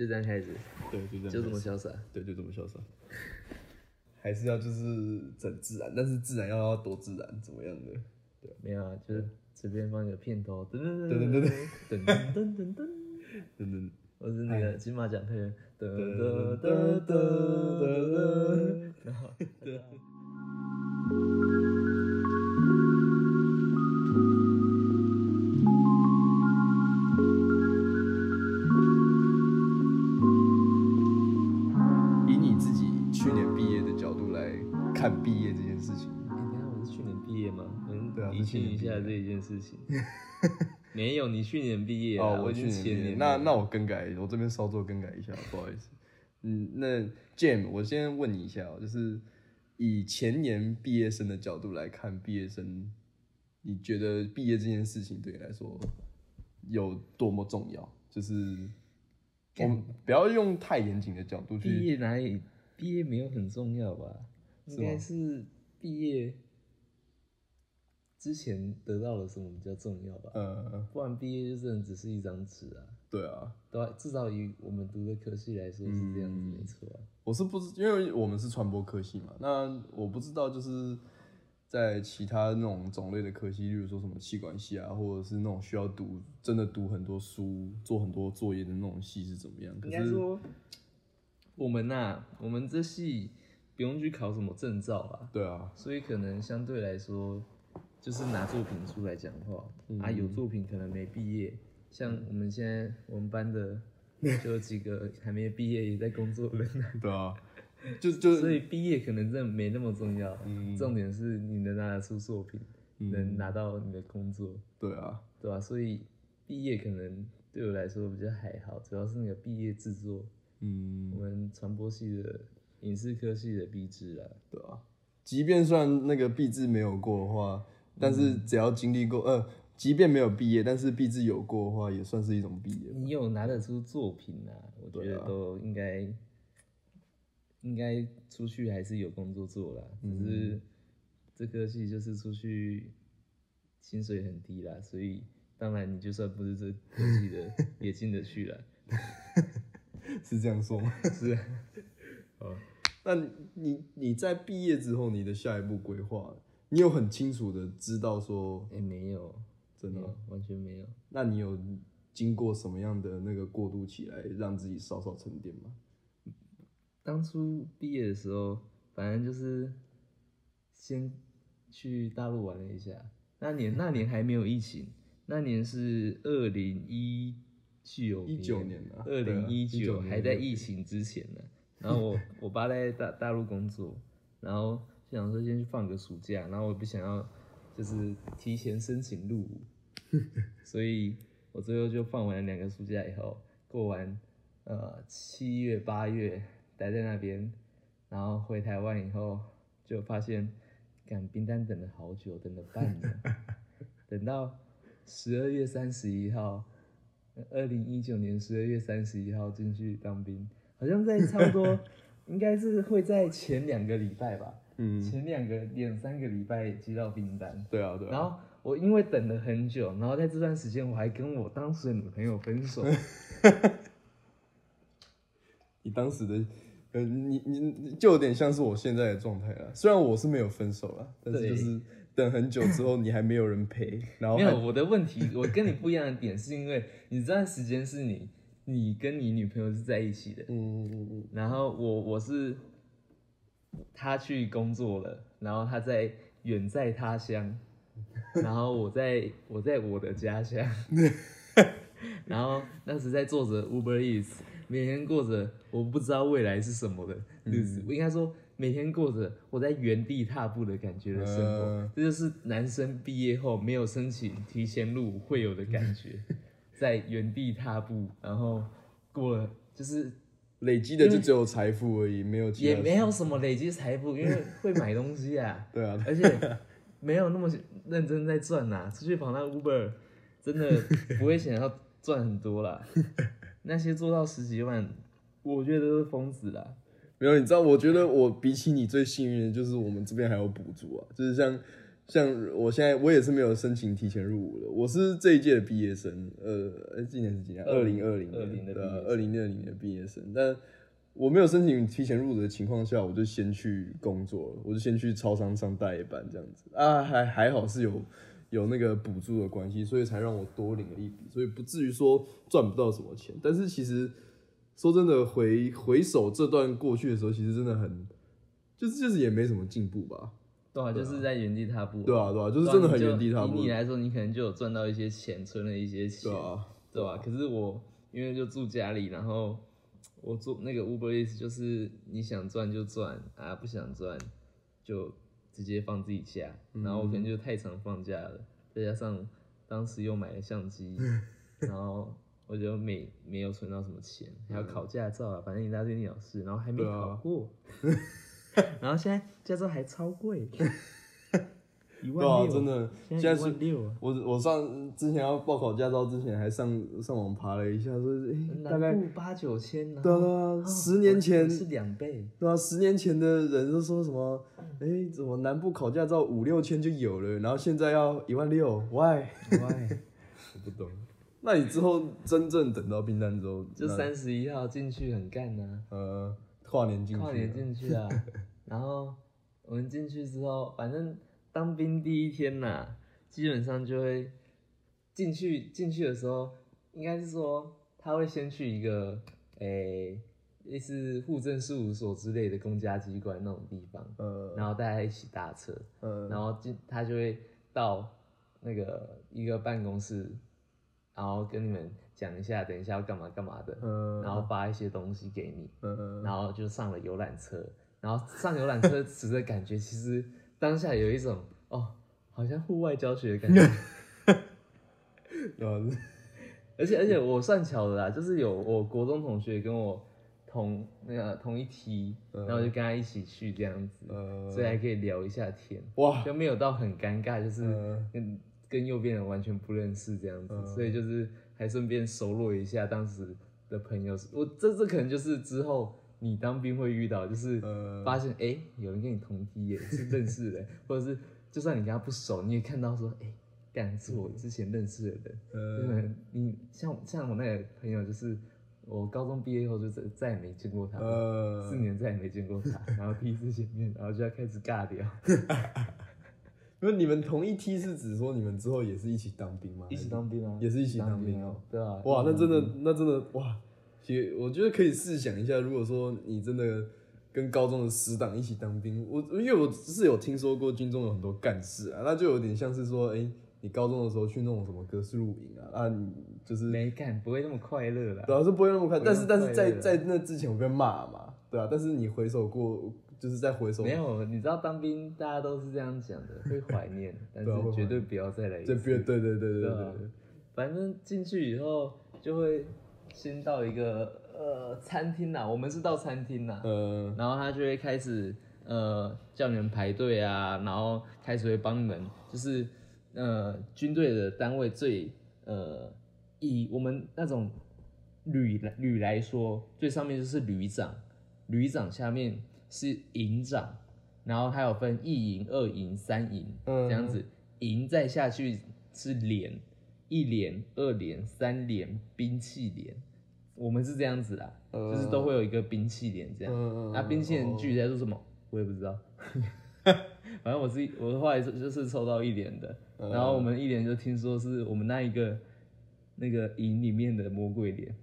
就这样开始，对，就这样，就这么潇洒。对，就这么潇洒。还是要就是整自然，但是自然要要多自然，怎么样的？对。没有啊，就是随便放一个片头，噔噔对对对噔噔噔噔。噔噔，等等，或是那个金马奖配乐，噔噔噔噔噔噔，然后 是去年毕业清一下这一件事情。没有，你去年毕业啊，哦，我去年那那我更改，我这边稍作更改一下，不好意思。嗯，那 Jam，我先问你一下、哦，就是以前年毕业生的角度来看，毕业生，你觉得毕业这件事情对你来说有多么重要？就是我们不要用太严谨的角度去毕去，业哪里？毕业没有很重要吧？应该是毕业之前得到了什么比较重要吧？呃，不然毕业就真的只是一张纸啊。对啊，对啊，至少以我们读的科系来说是这样子，嗯没错啊。我是不知，因为我们是传播科系嘛，那我不知道就是在其他那种种类的科系，例如说什么气管系啊，或者是那种需要读真的读很多书、做很多作业的那种系是怎么样？可是应该说，我们呐、我们这系不用去考什么证照啊，对啊，所以可能相对来说，就是拿作品出来讲话、嗯。啊，有作品可能没毕业，像我们现在我们班的 就有几个还没毕业也在工作的 对啊，就就所以毕业可能真的没那么重要，嗯重点是你能拿得出作品，能拿到你的工作，对啊，对吧、所以毕业可能对我来说比较还好，主要是那个毕业制作，嗯，我们传播系的影视科系的毕制啊，对啊，即便算那个毕制没有过的话，但是只要经历过，呃，即便没有毕业，但是毕志有过的话，也算是一种毕业。你有拿得出作品啊，我觉得都应该、应该出去还是有工作做啦，只是这科系就是出去薪水很低啦，所以当然你就算不是这科系的也进得去了。是这样说吗？是啊，哦，那你你在毕业之后，你的下一步规划，你有很清楚的知道说，哎、没有，真的吗，有，完全没有。那你有经过什么样的那个过渡期来让自己稍稍沉淀吗？当初毕业的时候，反正就是先去大陆玩了一下。那年那年还没有疫情，那年是二零一九19年啊二零一对啊19年九还在疫情之前呢。然后我我爸在大大陆工作，然后就想说先去放个暑假，然后我不想要就是提前申请入伍，所以我最后就放完两个暑假以后，过完呃七月八月待在那边，然后回台湾以后就发现，赶冰单等了好久，等了半年，等到十二月三十一号，二零一九年十二月三十一号进去当兵，好像在差不多 应该是会在前两个礼拜吧，嗯，前两个两三个礼拜接到订单，对啊，对啊。然后我因为等了很久，然后在这段时间我还跟我当时的女朋友分手，你当时的，呃，你你你就有点像是我现在的状态了。虽然我是没有分手了，但是就是等很久之后，你还没有人陪，然后没有我的问题，我跟你不一样的点是因为你这段时间是你你跟你女朋友是在一起的，嗯嗯嗯。然后我我是他去工作了，然后他在远在他乡，然后我在我在我的家乡，然后那时在做着 Uber Eats，每天过着我不知道未来是什么的日子，我应该说每天过着我在原地踏步的感觉的生活，呃这就是男生毕业后没有申请提前入伍会有的感觉，在原地踏步，然后过了就是累积的就只有财富而已，没有也没有什么累积财富，因为会买东西啊，对啊，而且没有那么认真在赚呐、出去跑那 Uber 真的不会想要赚很多啦。那些做到十几万，我觉得都是疯子啦。没有，你知道，我觉得我比起你最幸运的就是我们这边还有补助啊，就是像像我现在我也是没有申请提前入伍的，我是这一届的毕业生，呃，呃今年是几年？二零二零20的二零二零的毕业生。但我没有申请提前入伍的情况下，我就先去工作了，我就先去超商上代夜班这样子啊，还还好是有有那个补助的关系，所以才让我多领了一笔，所以不至于说赚不到什么钱。但是其实说真的，回回首这段过去的时候，其实真的很，就是就是也没什么进步吧。对啊，就是在原地踏步。对啊，对啊，就是真的很原地踏步以。你来说，你可能就有赚到一些钱，存了一些钱，对啊，对吧、可是我因为就住家里，然后我做那个 Uber Eats，就是你想赚就赚啊，不想赚就直接放自己家。然后我可能就太常放假了，再加上当时又买了相机，然后我就没没有存到什么钱，还要考驾照啊，反正一大堆鸟事，然后还没考过。然后现在驾照还超贵，一万六，真的，现在一是万六啊。我我上之前要报考驾照之前，还上上网爬了一下，说诶、大概南部八九千，然对啊后对啊，啊十年前是两倍，对啊，十年前的人都说什么，哎、怎么南部考驾照五六千就有了，然后现在要一万六，why？喂，我不懂。那你之后真正等到兵单之后，那就三十一号进去很干呐、呃跨年进去，跨年进去啊，然后我们进去之后，反正当兵第一天呐、基本上就会进去进去的时候，应该是说他会先去一个诶、类似户政事务所之类的公家机关那种地方，呃。然后大家一起搭车，呃。然后进他就会到那个一个办公室，然后跟你们讲一下，等一下要干嘛干嘛的，呃然后发一些东西给你，呃然后就上了游览车，然后上游览车 时的感觉，其实当下有一种哦，好像户外教学的感觉，呃而且而且我算巧的啦，就是有我国中同学跟我同那个同一梯，然后就跟他一起去这样子，呃所以还可以聊一下天。哇，就没有到很尴尬，就是嗯。跟跟右边人完全不认识这样子，所以就是还顺便熟络一下当时的朋友。我这这可能就是之后你当兵会遇到，就是呃发现哎、诶有人跟你同梯耶，是认识的，或者是就算你跟他不熟，你也看到说哎，干、是我之前认识的人。呃就是你像像我那个朋友，就是我高中毕业后就再再也没见过他四年再也没见过他，然后第一次见面，然后就要开始尬聊，因为你们同一梯是指说你们之后也是一起当兵吗？一起当兵啊，也是一起当兵啊哦，对啊，哇，那真的，那真的哇！其实我觉得可以试想一下，如果说你真的跟高中的死党一起当兵，我因为我只是有听说过军中有很多干事啊，那就有点像是说，哎、你高中的时候去那种什么格式露营啊，啊，你就是没干，不会那么快乐啦。对啊，是不会那么快，但是但是在在那之前我被骂嘛，对啊，但是你回首过，就是在回首。没有，你知道当兵大家都是这样讲的，会怀念，但是绝对不要再来。对对对对对对反正进去以后就会先到一个呃餐厅啦，我们是到餐厅啦，呃，然后他就会开始呃叫你们排队啊，然后开始会帮你们，就是呃军队的单位最呃以我们那种旅来旅来说，最上面就是旅长，旅长下面是营长，然后还有分一营、二营、三营嗯这样子，营再下去是连，一连、二连、三连、兵器连。我们是这样子啦，嗯就是都会有一个兵器连这样。那兵器连具体在做什么，我也不知道。反正我是我后来就是抽到一连的，嗯然后我们一连就听说是我们那一个那个营里面的魔鬼连，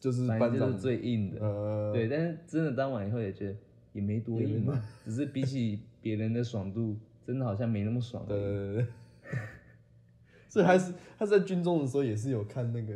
就是反正就是班长，最硬的。呃，对，但是真的当晚以后也觉得也没多硬嘛，只是比起别人的爽度，真的好像没那么爽。对对对对，所以还是他在军中的时候也是有看那个，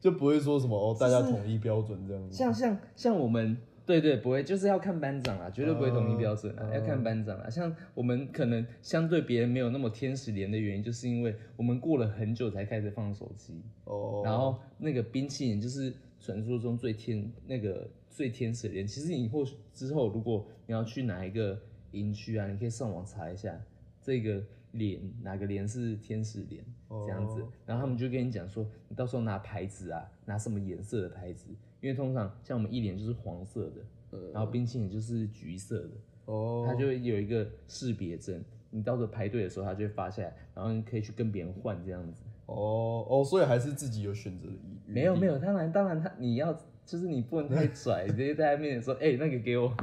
就不会说什么哦，大家统一标准这样子。像像像我们，对对，不会，就是要看班长啊，绝对不会统一标准啊，嗯要看班长啊。像我们可能相对别人没有那么天使连的原因，就是因为我们过了很久才开始放手机，哦，然后那个冰淇淋就是传说中最天那个最天使的连。其实你或许之后如果你要去哪一个营区啊，你可以上网查一下这个连哪个连是天使连这样子哦，然后他们就跟你讲说，你到时候拿牌子啊，拿什么颜色的牌子，因为通常像我们一连就是黄色的，然后冰淇淋就是橘色的，哦，它就会有一个识别针，你到时候排队的时候，它就会发下来，然后你可以去跟别人换这样子。哦哦，所以还是自己有选择的余余地没有没有，当然当然他你要就是你不能太拽，直接在他面前说，哎、那个给我，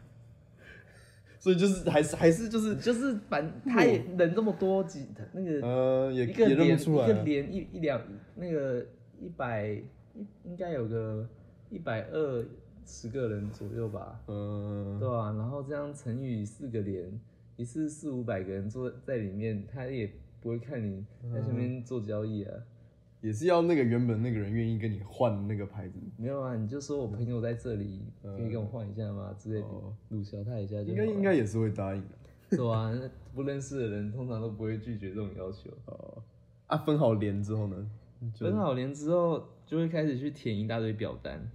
所以就是还是还是就是就是反他也人这么多几那个呃也一个连一个不出来啊，连一一两那个一百一应该有个一百二十个人左右吧，嗯对啊，然后这样乘以四个连，一次四五百个人坐在里面，他也不会看你在这边做交易啊。也是要那个原本那个人愿意跟你换那个牌子，没有啊，你就说我朋友在这里，可以跟我换一下吗？之类鲁小他一下就应该应该也是会答应的。对啊，那不认识的人通常都不会拒绝这种要求。哦，啊，分好连之后呢，分好连之后，就会开始去填一大堆表单。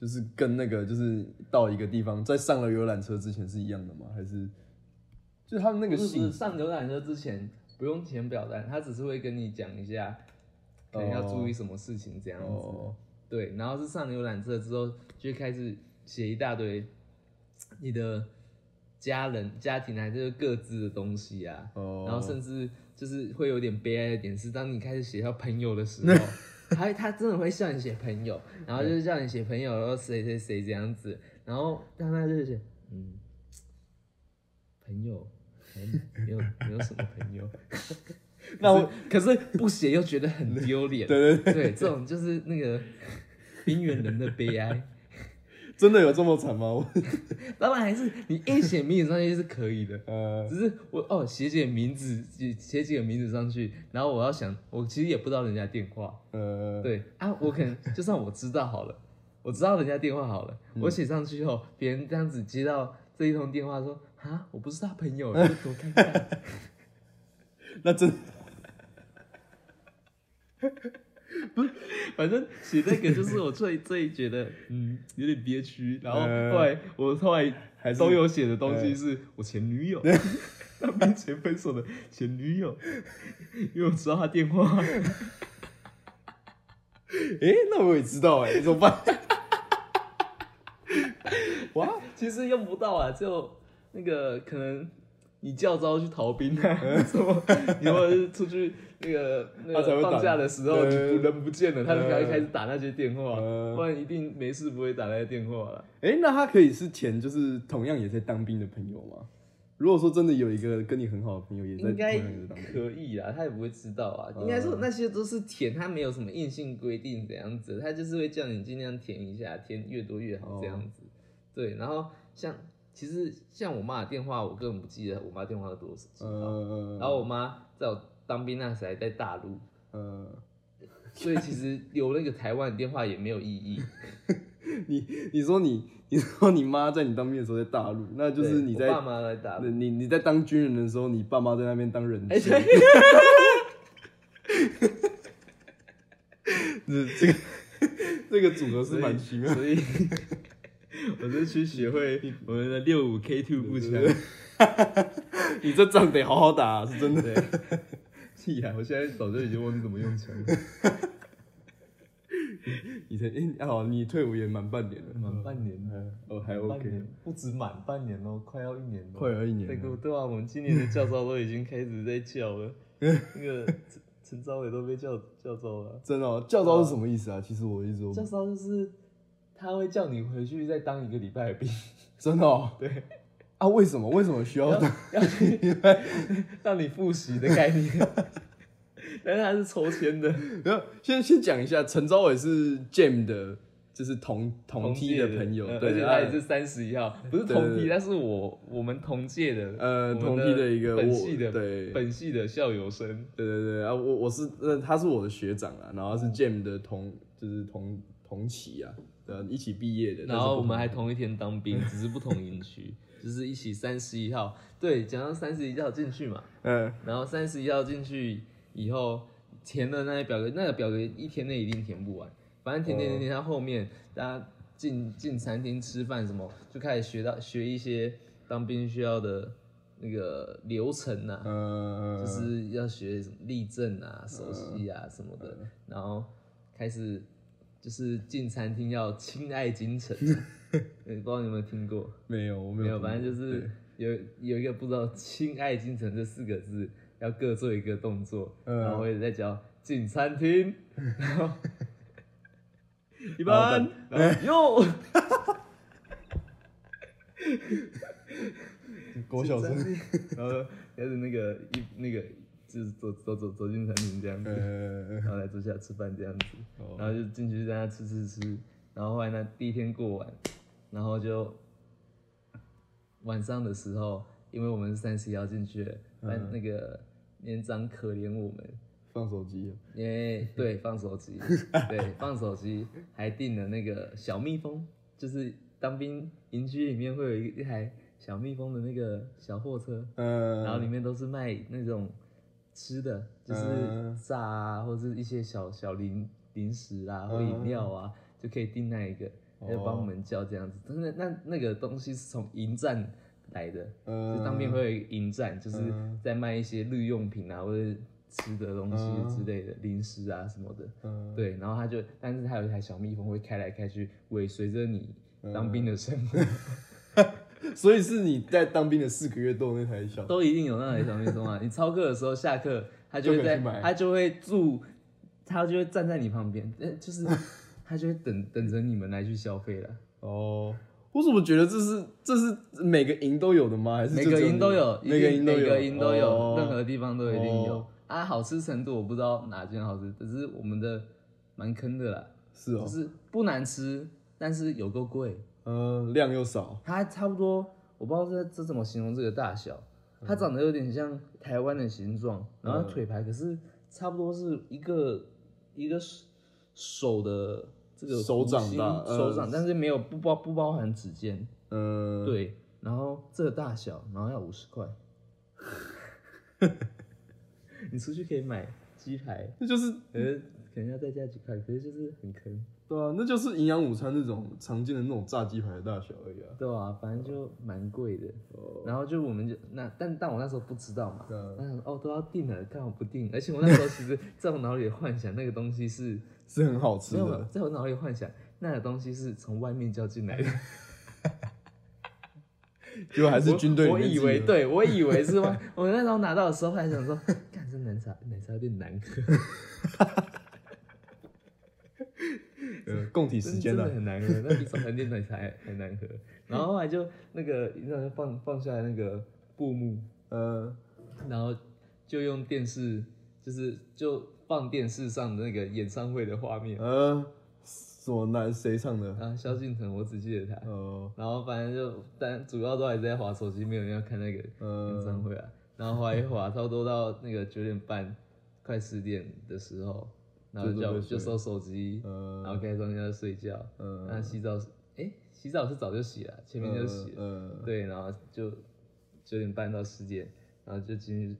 就是跟那个就是到一个地方，在上了游览车之前是一样的吗？还是就是他们那个不是不是上浏览车之前不用填表单，他只是会跟你讲一下，可能要注意什么事情这样子。哦对，然后是上浏览车之后，就开始写一大堆你的家人、家庭还是各自的东西啊，哦，然后甚至就是会有点悲哀的点是，当你开始写到朋友的时 候，他他真的会叫你写朋友，然后就是叫你写朋友，然后谁谁谁这样子，然后让他就是写嗯，朋友。嗯没有没有什么朋友，那我可是不写又觉得很丢脸，对对对，这种就是那个边缘人的悲哀。真的有这么惨吗？我 当然还是你硬写名字上去是可以的，呃只是我哦写几个名字，写写几个名字上去，然后我要想，我其实也不知道人家电话，呃，对啊，我可能就算我知道好了，我知道人家电话好了，我写上去后，别人这样子接到这一通电话说啊，我不是他朋友，这多尴尬。那真 反正写那个就是我最最觉得嗯有点憋屈，然后呃后来我后来还都有写的东西是我前女友，当兵前分手的前女友，因为我知道他电话，诶，那我也知道哎，怎么办？哇，其实用不到啊，就那个可能。你叫招去逃兵啊？什么？你或者是出去那个那个放假的时候，你人不见了，他就呃开开始打那些电话，呃不然一定没事不会打那些电话了。诶，那他可以是填就是同样也在当兵的朋友吗？如果说真的有一个跟你很好的朋友也在同应该可以啊，他也不会知道啊。嗯应该说那些都是填，他没有什么硬性规定怎样子，他就是会叫你尽量填一下，填越多越好这样子。对，然后像其实像我妈的电话，我根本不记得我妈电话是多少几号。嗯，然后我妈在我当兵那时还在大陆，嗯，所以其实留那个台湾的电话也没有意义。你你说你你说你妈在你当兵的时候在大陆，那就是你在我爸妈在大陆，你你在当军人的时候，你爸妈在那边当人哎、质，对，这这个这个组合是蛮奇妙的。所以我就去学会我们的六五 K two 步枪。你这仗得好好打、啊，是真的。对，屁啊！我现在早就已经忘记怎么用枪了。你才哎、好，你退伍也满半年了，满半年了哦还半 OK，年不止满半年哦，快要一年了。快要一年对了。对啊，我们今年的教招都已经开始在叫了，那个陈陈昭伟都被叫叫招了。真的、哦，教招是什么意思啊？其实我一直都教招就是他会叫你回去再当一个礼拜的兵，真的、哦。对，啊，为什么？为什么需要要当？要 去让你复习的概念。但是他是抽签的，然后先先讲一下，陈昭伟是 Jam 的，就是同同梯的朋友，而且他也是三十一号，不是同梯，对对对他是我我们同届的，呃同梯的一个我本系的对本系的校友生，对对对啊，我我是呃他是我的学长啊，然后哦是 Jam 的同就是同同期啊，呃一起毕业的，然后我们还同一天当兵，只是不同营区，就是一起三十一号，对，讲到三十一号进去嘛，嗯。然后三十一号进去以后填的那些表格，那个表格一天内一定填不完，反正填填填填到后面，大家进进餐厅吃饭什么，就开始学到学一些当兵需要的那个流程呐、嗯就是要学什么立正啊、熟悉啊什么的，然后开始就是进餐厅要亲爱京城，呃不知道你有没有听过？没有我没没有，反正就是有有一个不知道“亲爱京城”这四个字，要各做一个动作，嗯。然后我也在教进餐厅，然后 一般，然后哟，国小生，然后开始那个一那个就是走走走走进餐厅这样子，呃，然后来坐下吃饭这样子，哦。然后就进去在那吃吃吃，然后后来呢第一天过完，然后就晚上的时候，因为我们是三十要进去了，班那个年长可怜我们，放手机，因为对放手机，对放手机，还订了那个小蜜蜂，就是当兵营区里面会有一一台小蜜蜂的那个小货车，嗯，然后里面都是卖那种吃的，就是嗯炸啊，或者是一些小小零零食啊，或饮料啊，就可以订那一个，哦。就帮我们叫这样子。但是那那个东西是从营站来的，呃就当面会有一个营站，就是嗯。在卖一些日用品啊，或者吃的东西之类的，零食啊什么的。嗯，对，然后他就，但是他有一台小蜜蜂会开来开去，尾随着你嗯。当兵的生活。所以是你在当兵的四个月都有那台小，都一定有那台小蜜蜂啊！你操课的时候，下课他就会在他就会住，他就会站在你旁边，呃，就是 他就会等等着你们来去消费了。哦。我怎么觉得这是这是每个营都有的吗？还是每个营都有，每个营都有，每个营都有，哦任何地方都一定有哦啊。好吃程度我不知道哪间好吃，只是我们的蛮坑的啦，是哦就，是不难吃，但是有够贵。嗯，量又少，它差不多，我不知道这这怎么形容这个大小，它长得有点像台湾的形状，然后腿排可是差不多是一个一个手手的这个手掌大呃手掌，但是没有不包不包含指尖，嗯，，对，然后这个大小，然后要五十块，你出去可以买鸡排，那就是可是可能要再加几块，可是就是很坑。对啊，那就是营养午餐那种常见的那种炸鸡排的大小而已啊。对啊，反正就蛮贵的。然后就我们就那，但但我那时候不知道嘛，对啊。我想说哦都要订了，干嘛不订？而且我那时候其实 在我脑里幻想那个东西是，是很好吃的，在我脑里幻想那个东西是从外面叫进来的，结果还是军队里我以为对，我以为是外，我那时候拿到的时候还想说，干这奶茶奶茶有点难喝，呃供体时间真的很难喝，那比早餐店奶茶还还难喝。然后后来就那个，你知道放放下来那个布幕，呃，然后就用电视，就是就放电视上的那个演唱会的画面呃，什么男谁唱的？啊，萧敬腾，我只记得他。呃然后反正就，但主要都还是在划手机，没有人要看那个演唱呃，会啊。然后后来一划，差不多到那个九点半，快十点的时候，然后就就收手机，然呃后开窗要睡觉。呃那洗澡是，哎，洗澡是早就洗了，前面就洗了。呃，对，然后就九点半到十点，然后就进去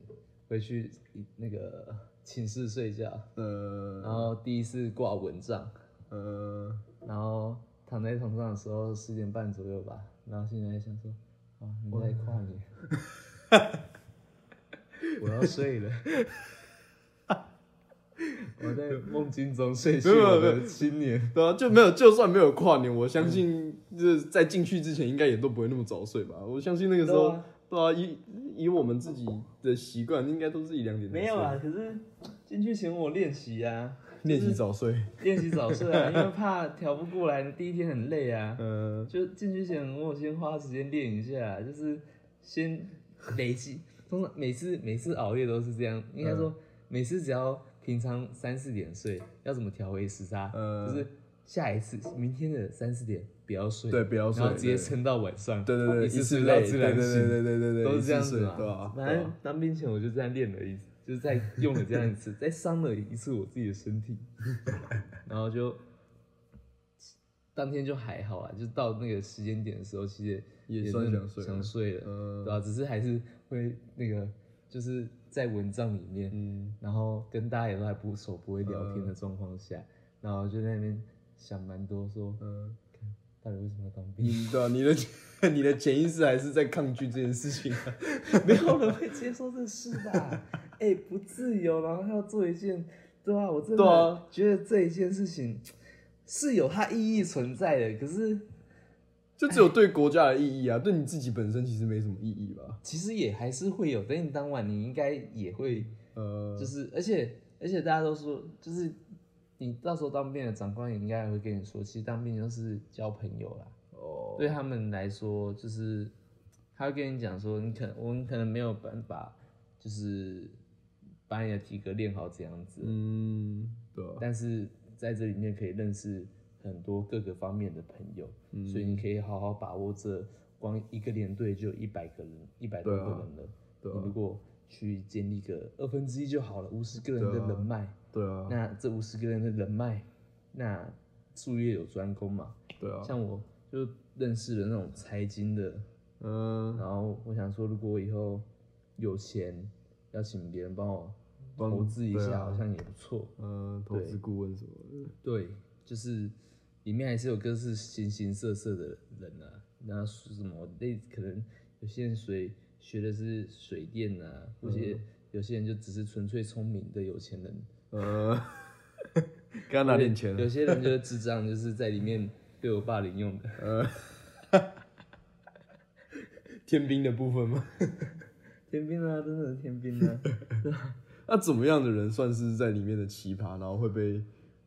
回去那个寝室睡觉，呃然后第一次挂蚊帐，呃，然后躺在床上的时候十点半左右吧，然后现在想说，哇，你在跨年 我要睡了。我在梦境中睡去没有没有的青年。对啊，就没有，就算没有跨年，我相信就是在进去之前应该也都不会那么早睡吧。我相信那个时候，对啊以以我们自己的习惯，应该都是一两点没有啊，可是进去前我练习啊、练习早睡。练习早睡啊，因为怕调不过来，第一天很累啊。嗯，就进去前，我先花时间练一下，就是先累积。通常每次每次熬夜都是这样，应该说每次只要平常三四点睡，要怎么调回时差？呃就是下一次明天的三四点不要睡，对，不要睡，然后直接对撑到晚上，对对对，一次次睡到累，自然醒，对对对对都是这样子嘛。对吧？反正当兵前我就这样练了一次，就是在用了这样一次，再伤了一次我自己的身体，然后就当天就还好啊，就到那个时间点的时候，其实也算想睡了想睡了，呃对吧、只是还是会那个就是在蚊帐里面，嗯，然后跟大家也都还不熟，不会聊天的状况下，然后就在那边想蛮多说，嗯到底为什么要当兵？你对啊，你的 你的潜意识还是在抗拒这件事情啊。没有人会接受这事吧？哎、不自由，然后要做一件，对啊，我真的觉得这一件事情是有它意义存在的，可是就只有对国家的意义啊，对你自己本身其实没什么意义吧？其实也还是会有，等你当晚，你应该也会，呃，就是而且而且大家都说，就是你到时候当兵的长官也应该会跟你说，其实当兵就是交朋友啦。哦，对他们来说，就是他会跟你讲说，你可能我们可能没有办法，就是把你的体格练好这样子，嗯，对啊，但是在这里面可以认识很多各个方面的朋友，嗯。所以你可以好好把握这光一个连队就一百个人，一百多个人了。对啊你如果去建立个二分之一就好了，五十个人的人脉，对啊，那这五十个人的人脉，那术业有专攻嘛。对啊，像我就认识了那种财经的，嗯，然后我想说，如果我以后有钱，要请别人帮我投资一下，好像也不错。嗯，投资顾问什么的，对，就是里面还是有各式形形色色的人啊。那是什么类？可能有些人水学的是水电啊，或些、有些人就只是纯粹聪明的有钱人，呃，给他拿点钱，有些人就是智障，就是在里面被我霸凌用的。呃，天兵的部分吗？天兵啊，真的是天兵啊！那怎么样的人算是在里面的奇葩，然后会被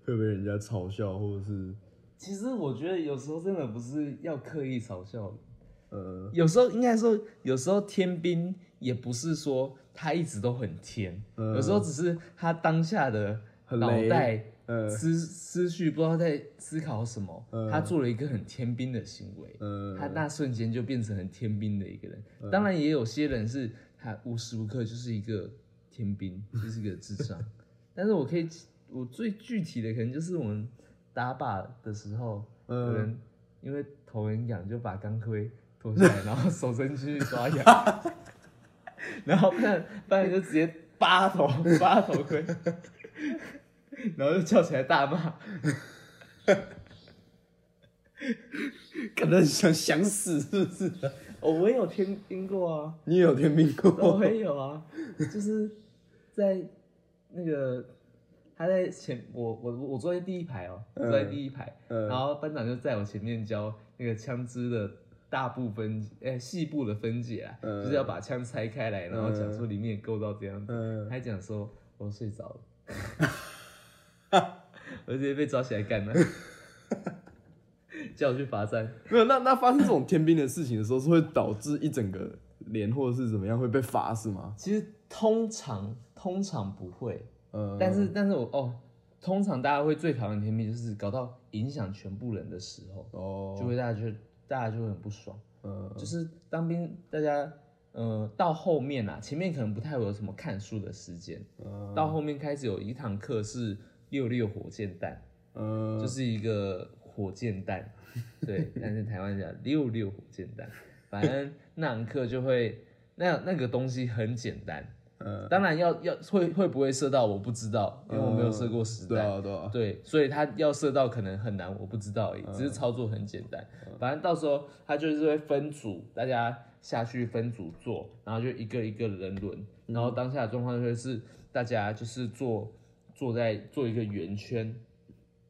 会被人家嘲笑，或者是其实我觉得有时候真的不是要刻意嘲笑你，呃，有时候应该说，有时候天兵也不是说他一直都很天，嗯有时候只是他当下的脑雷袋呃。思思绪不知道在思考什么，嗯他做了一个很天兵的行为，呃，他那瞬间就变成很天兵的一个人。当然也有些人是他无时无刻就是一个天兵，就是一个智障。但是我可以，我最具体的可能就是我们打靶的时候，嗯可能因为头很痒，就把钢盔脱下来，然后手伸进去抓痒，然后不然不然就直接扒头 扒头盔，然后就叫起来大骂。可能想想死是不是？哦，我也有听听过啊。你也有听过我？也有啊，就是在那个他在前，我我我坐在第一排哦、我坐在第一排，嗯然后班长就在我前面教那个枪支的大部分，哎、细部的分解啊，嗯就是要把枪拆开来，然后讲说里面构造这样子，嗯，还讲说我睡着了，我直接被抓起来干了，叫我去罚站。没有。那那发生这种天兵的事情的时候，是会导致一整个连或者是怎么样会被罚是吗？其实通常通常不会，呃，但是但是我哦，通常大家会最讨厌天命，就是搞到影响全部人的时候，哦，就会大家就大家就会很不爽。呃，就是当兵，大家呃到后面啊，前面可能不太会有什么看书的时间，呃。到后面开始有一堂课是六六火箭弹，呃，就是一个火箭弹，对，但是台湾讲六六火箭弹，反正那堂课就会那那个东西很简单。呃，当然要要会会不会射到我不知道，因为我没有射过实弹。对啊对啊，对，所以他要射到可能很难，我不知道而已，只是操作很简单。反正到时候他就是会分组，大家下去分组做，然后就一个一个人轮，然后当下的状况就是大家就是坐坐在做一个圆圈，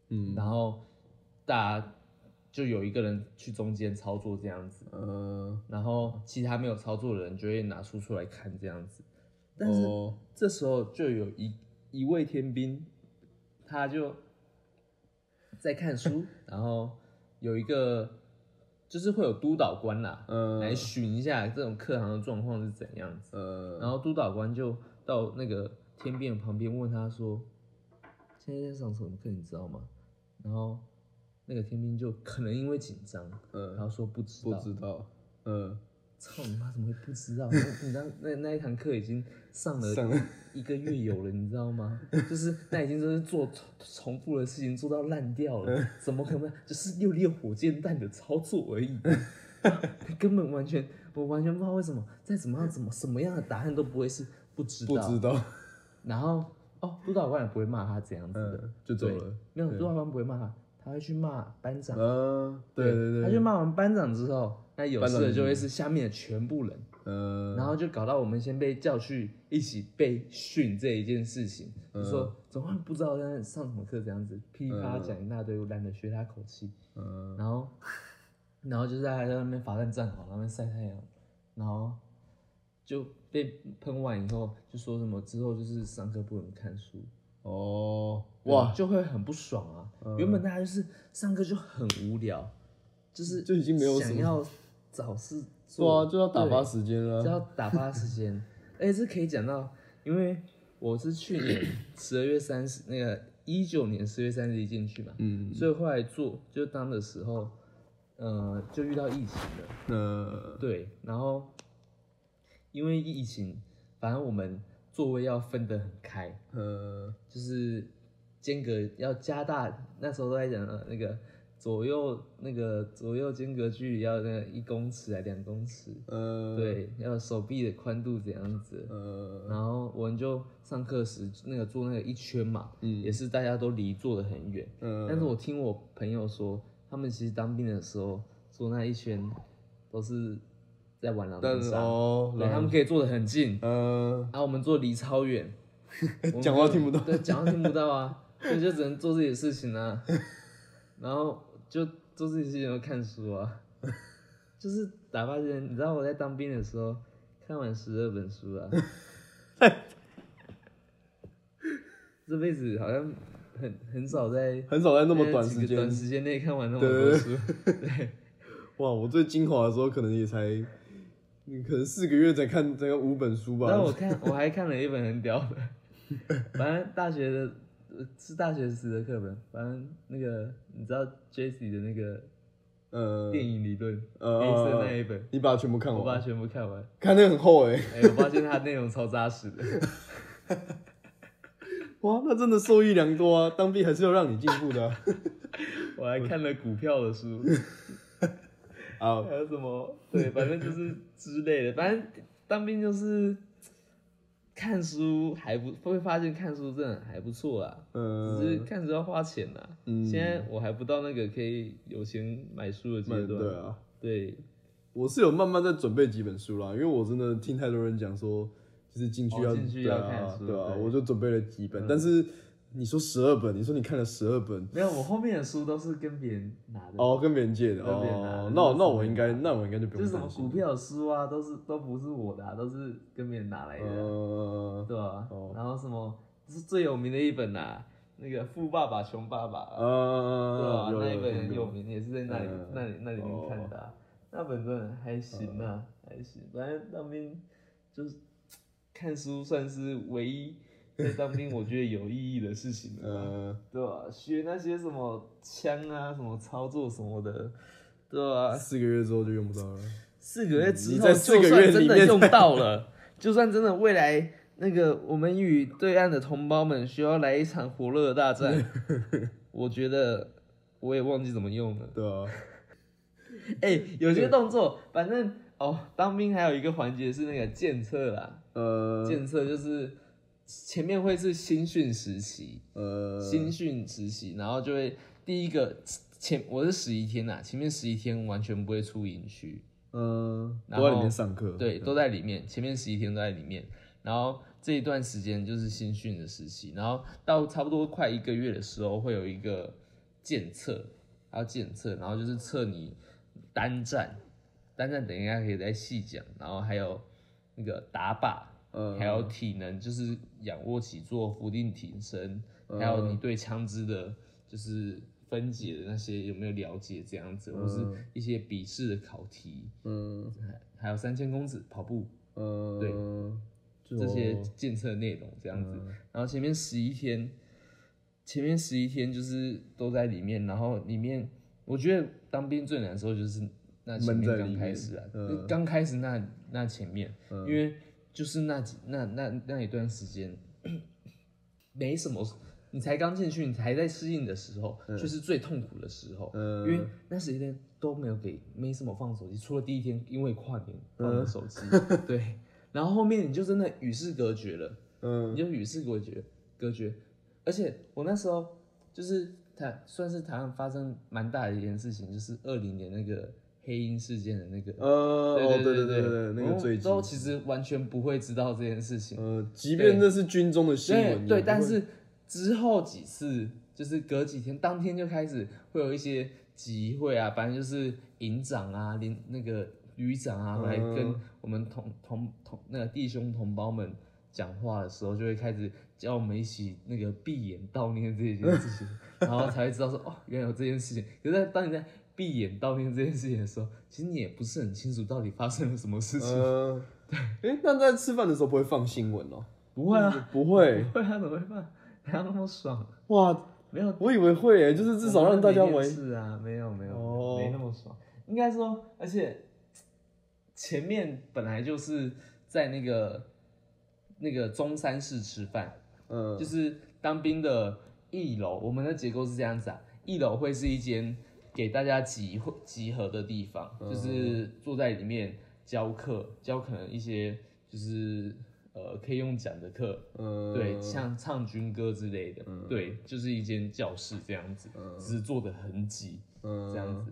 嗯，然后大家就有一个人去中间操作这样子，呃，然后其他没有操作的人就会拿出出来看这样子。但是哦这时候就有一一位天兵，他就在看书，然后有一个就是会有督导官啦，嗯来巡一下这种课堂的状况是怎样子。嗯，然后督导官就到那个天兵的旁边问他说：“现在在上什么课，你知道吗？”然后那个天兵就可能因为紧张，嗯然后说不知道不。知道，呃，操你妈！怎么会不知道？那你当那那一堂课已经上了一个月有了，你知道吗？就是那已经就是做重重复的事情做到烂掉了，怎么可能？就是六六火箭弹的操作而已，根本完全我完全不知道为什么，再怎么样怎么什么样的答案都不会是不知道。不知道，然后哦，督导官也不会骂他这样子的，嗯，就走了，没有督导官不会骂他，他会去骂班长。呃，对对对，他去骂完班长之后，那有事的就会是下面的全部人。嗯，然后就搞到我们先被叫去一起被训这一件事情，嗯就说怎么会不知道在上什么课这样子，噼里啪啦讲一大堆，我懒得学他口气。嗯，然后然后就是大家在那边罚站站好，那边晒太阳，然后就被喷完以后就说什么之后就是上课不能看书，哦，哇，就会很不爽啊。原本大家就是上课就很无聊，就是就已经没有想要找事对做，啊，就要打发时间了就。要打发时间。哎，这可以讲到，因为我是去年 十二月三十，那个一九年十月三十一进去嘛，嗯，所以后来做就当的时候，呃，就遇到疫情了。呃对，然后因为疫情，反正我们座位要分得很开，呃就是间隔要加大。那时候都在讲呃那个左右那个左右间隔距离要那个一公尺还两公尺，呃，对，要手臂的宽度这样子。呃，然后我们就上课时那个做那个一圈嘛，嗯。也是大家都离坐的很远。呃，但是我听我朋友说，他们其实当兵的时候坐那一圈都是在玩狼人杀，哦，对，他们可以坐得很近，呃，然后我们坐离超远，讲话听不到。对，讲话听不到啊，所以就只能做自己的事情啊，然后就做自己事情，然后看书啊，就是打发时间。你知道我在当兵的时候看完十二本书啊，这辈子好像很很少在 很少在那么短时间短时间内看完那么多书，对哇，我最精华的时候可能也才，嗯可能四个月才看这个五本书吧。但我看我还看了一本很屌的，反正大学的呃是大学时的课本，反正那个你知道 Jesse 的那个呃，电影理论，呃黑色那一本，你把它全部看完我把它，全部看完，看那很厚哎、哎、我发现它内容超扎实的，哇，那真的受益良多啊！当兵还是要让你进步的啊。我还看了股票的书，啊还有什么对，反正就是之类的，反正当兵就是看书还不会发现看书真的还不错啦。嗯，只是看书要花钱呐、嗯现在我还不到那个可以有钱买书的阶段。对啊，对我是有慢慢在准备几本书啦，因为我真的听太多人讲说，就是进去要、哦进去对啊要看书对啊，我就准备了几本，但是你说十二本，你说你看了十二本，没有，我后面的书都是跟别人拿的，哦，跟别人借的，跟别人拿哦，那我那我应该那我应该就不就是什么股票的书啊，都是都不是我的、啊，都是跟别人拿来的啊、呃，对吧、哦。然后什么是最有名的一本啊，那个《富爸爸穷爸爸》啊，呃，对吧、有那一本很有名，也是在那里、嗯那里那里面看的啊、那本真的还行啊，还行。反正那边就是看书，算是唯一在当兵我觉得有意义的事情。呃，对吧、学那些什么枪啊、什么操作什么的，对吧、四个月之后就用不到了。四个月之后，就算真的用 到了，就算真的未来那个我们与对岸的同胞们需要来一场火热的大战，我觉得我也忘记怎么用了。对啊，哎、有些动作，反正哦，当兵还有一个环节是那个检测啦，呃检测就是前面会是新训实习，呃，新训实习，然后就会第一个前我是十一天呐，前面十一天完全不会出营区，嗯，都在里面上课，对，都在里面，前面十一天都在里面，然后这一段时间就是新训的实习，然后到差不多快一个月的时候会有一个检测，还要检测，然后就是测你单站，单站等一下可以再细讲，然后还有那个打靶，呃，还有体能，就是仰卧起坐、伏地挺身，还有你对枪支的，就是分解的那些有没有了解这样子，或是一些笔试的考题，嗯。还有三千公尺跑步嗯，对。就这些检测内容这样子。然后前面十一天，前面十一天就是都在里面，然后里面我觉得当兵最难受就是那前面刚开始啊，嗯。刚开始那那前面，因为就是那几那那那一段时间没什么。你才刚进去，你还在适应的时候，却是最痛苦的时候，嗯因为那时间都没有给，没什么放手机，除了第一天因为跨年放了手机，对，然后后面你就真的与世隔绝了，嗯你就与世隔绝，隔绝。而且我那时候就是台算是台湾发生蛮大的一件事情，就是二零年那个黑鹰事件的那个，呃，哦，对对对对，那个坠机，都其实完全不会知道这件事情，呃，即便那是军中的新闻，对但是之后几次就是隔几天，当天就开始会有一些集会啊，反正就是营长啊、连那个旅长啊，来跟我们同同同那个弟兄同胞们讲话的时候，就会开始叫我们一起那个闭眼悼念这件事情，然后才会知道说哦，原来有这件事情。可是在当你在闭眼悼念这件事情的时候，其实你也不是很清楚到底发生了什么事情。嗯，对。哎，那在吃饭的时候不会放新闻哦？不会啊，不会。会啊，怎么会放？哪那么爽？哇，没有，我以为会诶，就是至少让大家玩。是啊，没有没有，没那么爽。应该说，而且前面本来就是在那个那个中山市吃饭，嗯，就是当兵的一楼，我们的结构是这样子啊，一楼会是一间。给大家集会集合的地方，就是坐在里面教课，教可能一些就是呃可以用讲的课，对，像唱军歌之类的，对，就是一间教室这样子，只是坐的很挤，这样子。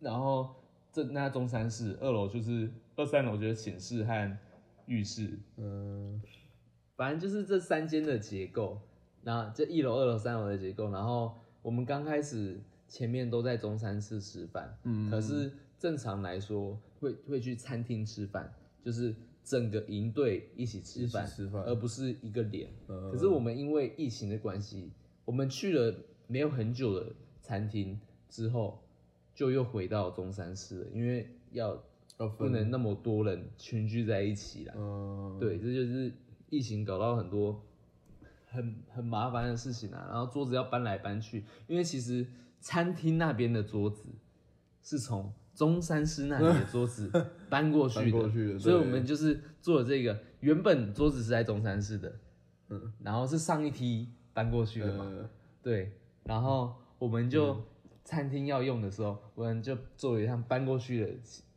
然后这那中山市二楼就是二三楼就是寝室和浴室，嗯，反正就是这三间的结构，那这一楼、二楼、三楼的结构，然后我们刚开始。前面都在中山市吃饭，嗯，可是正常来说会会去餐厅吃饭，就是整个营队一起吃饭，吃饭，而不是一个连。可是我们因为疫情的关系，我们去了没有很久的餐厅之后，就又回到中山市了，因为要不能那么多人群聚在一起啦。嗯，对，这就是疫情搞到很多很很麻烦的事情啊，然后桌子要搬来搬去，因为其实。餐厅那边的桌子是从中山市那里的桌子 搬过去的，所以我们就是做了这个。原本桌子是在中山市的，嗯，然后是上一梯搬过去的嘛，对。然后我们就餐厅要用的时候，我们就做了一趟搬过去的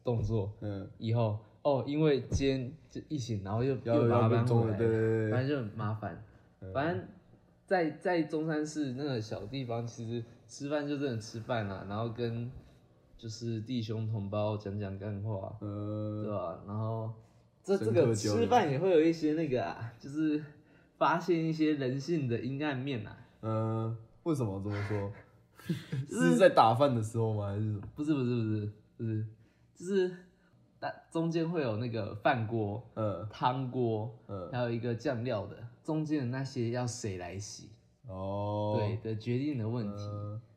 动作。嗯，以后哦，因为今天就疫情，然后又又把它搬回来，对对对，反正就很麻烦。反正，在在中山市那个小地方，其实。吃饭就真的吃饭啊，然后跟就是弟兄同胞讲讲干话，对吧？然后这这个吃饭也会有一些那个啊，就是发现一些人性的阴暗面啊。嗯，为什么这么说？是在打饭的时候吗？还是不是不是不是不是，就是大中间会有那个饭锅、呃，汤锅，嗯，还有一个酱料的，中间的那些要谁来洗？哦，对的，决定的问题。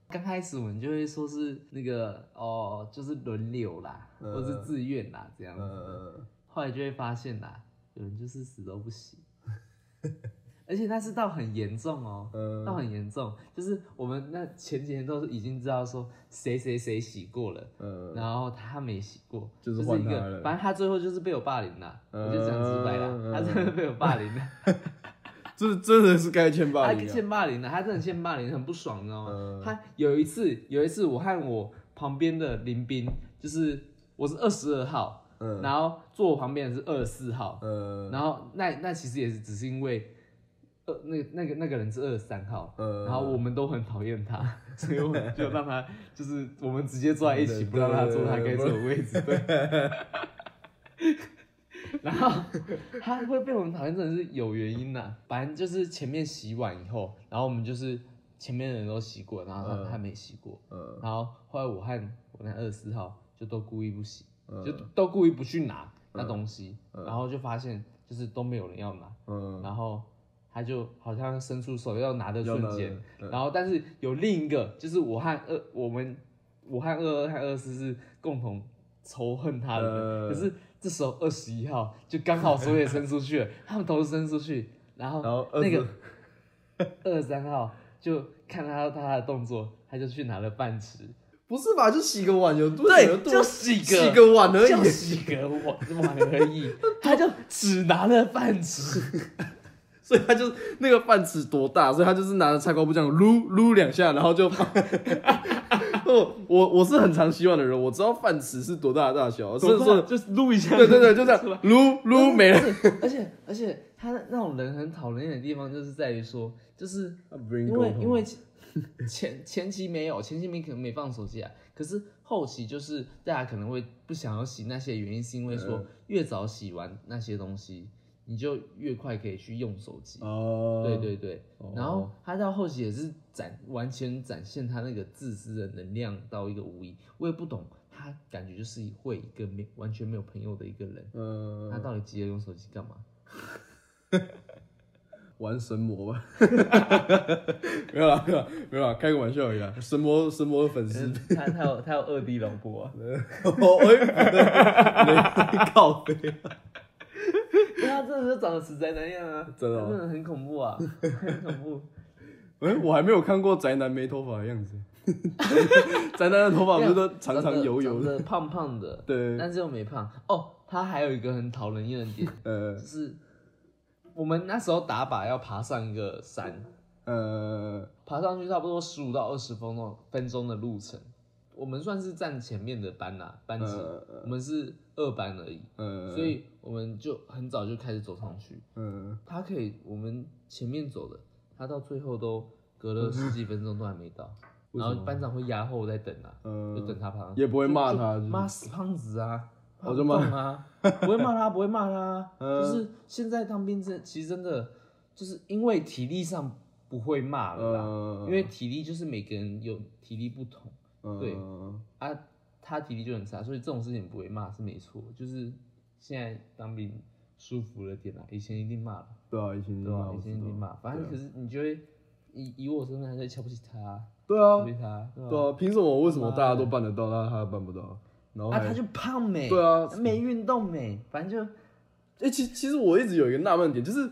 刚开始我们就会说是那个哦，就是轮流啦，或是自愿啦这样子。后来就会发现啦，有人就是死都不洗，而且那是到很严重哦，到很严重，就是我们那前几天都是已经知道说谁谁谁洗过了，然后他没洗过，就是一个，反正他最后就是被我霸凌了，我就讲直白了，他真的被我霸凌了。这真的是该欠霸凌，他欠霸凌的，他真的欠霸凌，很不爽，你知道吗？他有一次，有一次我和我旁边的林斌，就是我是二十二号，然后坐我旁边的是二十四号，然后那那其实也是只是因为，呃，那那个那个人是二十三号，然后我们都很讨厌他，所以我们就让他 就是我们直接坐在一起，不让他坐他该坐的位置。然后他会被我们讨厌，真的是有原因的。反正就是前面洗碗以后，然后我们就是前面的人都洗过，然后他他没洗过。嗯。然后后来我和我那二十四号就都故意不洗，就都故意不去拿那东西，然后就发现就是都没有人要拿。嗯。然后他就好像伸出手要拿的瞬间，然后但是有另一个，就是我和二我们我和二二和二四是共同仇恨他的，可是。这时候二十一号就刚好手也伸出去了，他们头伸出去，然后那个二十三号就看他他的动作，他就去拿了饭匙。不是吧？就洗个碗有多？对，就洗个洗个碗而已，就洗个碗碗而已。他就只拿了饭匙，所以他就那个饭匙多大？所以他就是拿着菜瓜布这样撸撸两下，然后就。我我我是很常洗碗的人，我知道饭匙是多大的大小，所以说就是撸一下，对对对，就这样撸撸没了。而且而且他那种人很讨人厌的地方，就是在于说，就是因为因为前前期没有，前期没可能没放手机啊，可是后期就是大家可能会不想要洗那些原因，是因为说越早洗完那些东西，你就越快可以去用手机。哦，对对对，哦。然后他到后期也是展完全展现他那个自私的能量到一个无疑。我也不懂，他感觉就是会一个没完全没有朋友的一个人，嗯、他到底急着用手机干嘛？玩神魔吧，没有啦，没有啦，没有啦，开个玩笑而已啦。神魔，神魔的粉丝，他他有他有二 D 老婆啊，哦，哎，靠背，对他真的就长得死宅男样啊，真的哦他真的很恐怖啊，很恐怖。哎，我还没有看过宅男没头发的样子。宅男的头发不是都长长油油的？胖胖的，对，但是又没胖。哦，他还有一个很讨人厌的点，呃就是我们那时候打靶要爬上一个山，呃，爬上去差不多十五到二十分钟分钟的路程。我们算是站前面的班啦、班级，呃我们是二班而已，呃，所以我们就很早就开始走上去。嗯，他可以，我们前面走的，他到最后都隔了十几分钟都还没到，然后班长会压后在等啊，呃就等他爬上去，也不会骂他骂死胖子啊，我就骂骂啊，不会骂他，不会骂他，嗯。就是现在当兵真其实真的就是因为体力上不会骂了因为体力就是每个人有体力不同对呃啊，他体力就很差，所以这种事情不会骂是没错，就是现在当兵舒服了点啦，以前一定骂了。对啊，以前对吧、我以前一知道定骂，反正可是你就会以以我身份还在瞧不起他，对啊对啊，凭什么？为什么大家都办得到，那他办不到？然后啊，他就胖没，对啊没运动没，反正就哎、其其实我一直有一个纳闷点，就是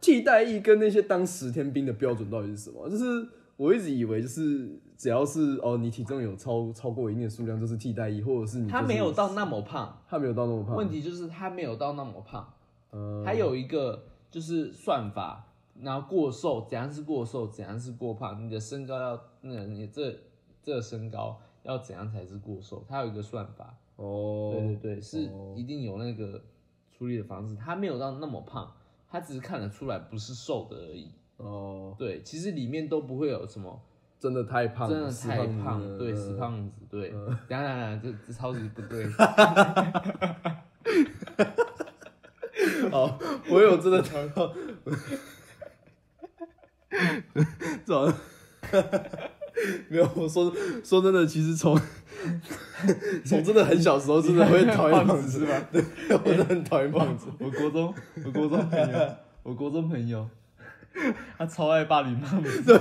替代役跟那些当十天兵的标准到底是什么？就是我一直以为就是只要是哦你体重有超超过一定的数量就是替代役，或者是你、他没有到那么胖，他没有到那么胖，问题就是他没有到那么胖，呃还有一个就是算法，然后过瘦怎样是过瘦，怎样是过胖，你的身高要那个你这这个身高要怎样才是过瘦，它有一个算法，哦，对对对，是哦一定有那个处理的方式。他没有到那么胖，他只是看得出来不是瘦的而已。哦，对，其实里面都不会有什么真的太胖了，真的太子胖，对，呃死胖子，对。等一下等等一下，这这超级不对。哦，我有真的想到，这好像没有。我说说真的，其实从 从真的很小时候，真的会讨厌胖子吗？对，我真的很讨厌胖子。我国中，我国中朋友，我国中朋友，他超爱霸凌胖子。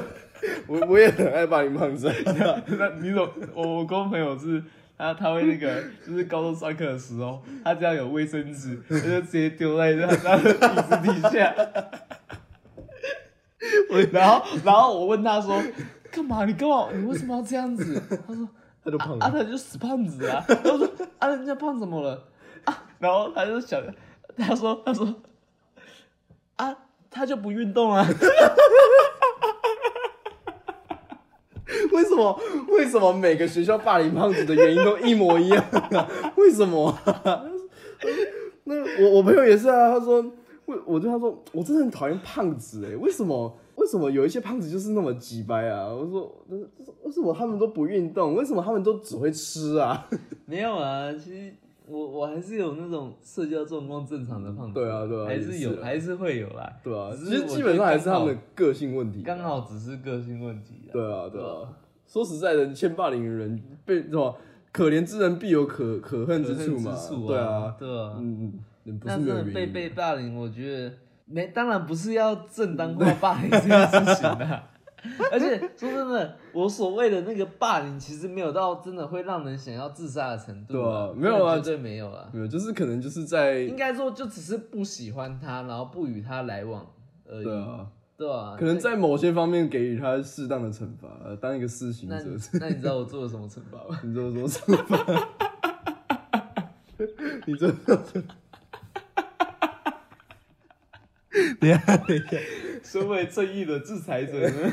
我我也很爱霸凌胖子。那你怎么？我我国中朋友是他他会那个，就是高中上课的时候，他只要有卫生纸，他就直接丢在他他的椅子底下。我 然后然后我问他说，干嘛？你干嘛？你为什么要这样子？他说他就胖啊，了，他就死胖子啊。他说啊，人家胖怎么了？啊，然后他就想，他说他说啊，他就不运动啊。为什么为什么每个学校霸凌胖子的原因都一模一样啊？为什么啊、那我我朋友也是啊，他说，我我对他说，我真的很讨厌胖子哎、为什么？为什么有一些胖子就是那么鸡掰啊？我说，为什么他们都不运动？为什么他们都只会吃啊？没有啊，其实我我还是有那种社交状况正常的胖子，对啊对啊还是有，还是会有啦，对啊，其实基本上还是他们的个性问题。刚好只是个性问题啊。对啊，对啊。说实在的，欠霸凌的人被什么？可怜之人必有可可恨之处嘛。对啊，对啊，嗯，嗯但是被。被霸凌，我觉得没，当然不是要正当化霸凌这件事情啊。而且说真的，我所谓的那个霸凌，其实没有到真的会让人想要自杀的程度、对啊没有啊绝对没有啊。没有，就是可能就是在应该说就只是不喜欢他，然后不与他来往而已。对啊，对啊，可能在某些方面给予他适当的惩罚，呃当一个施行那者。那你知道我做了什么惩罚吗？你这说惩罚？你这等一下等一下，身为正义的制裁者 呢？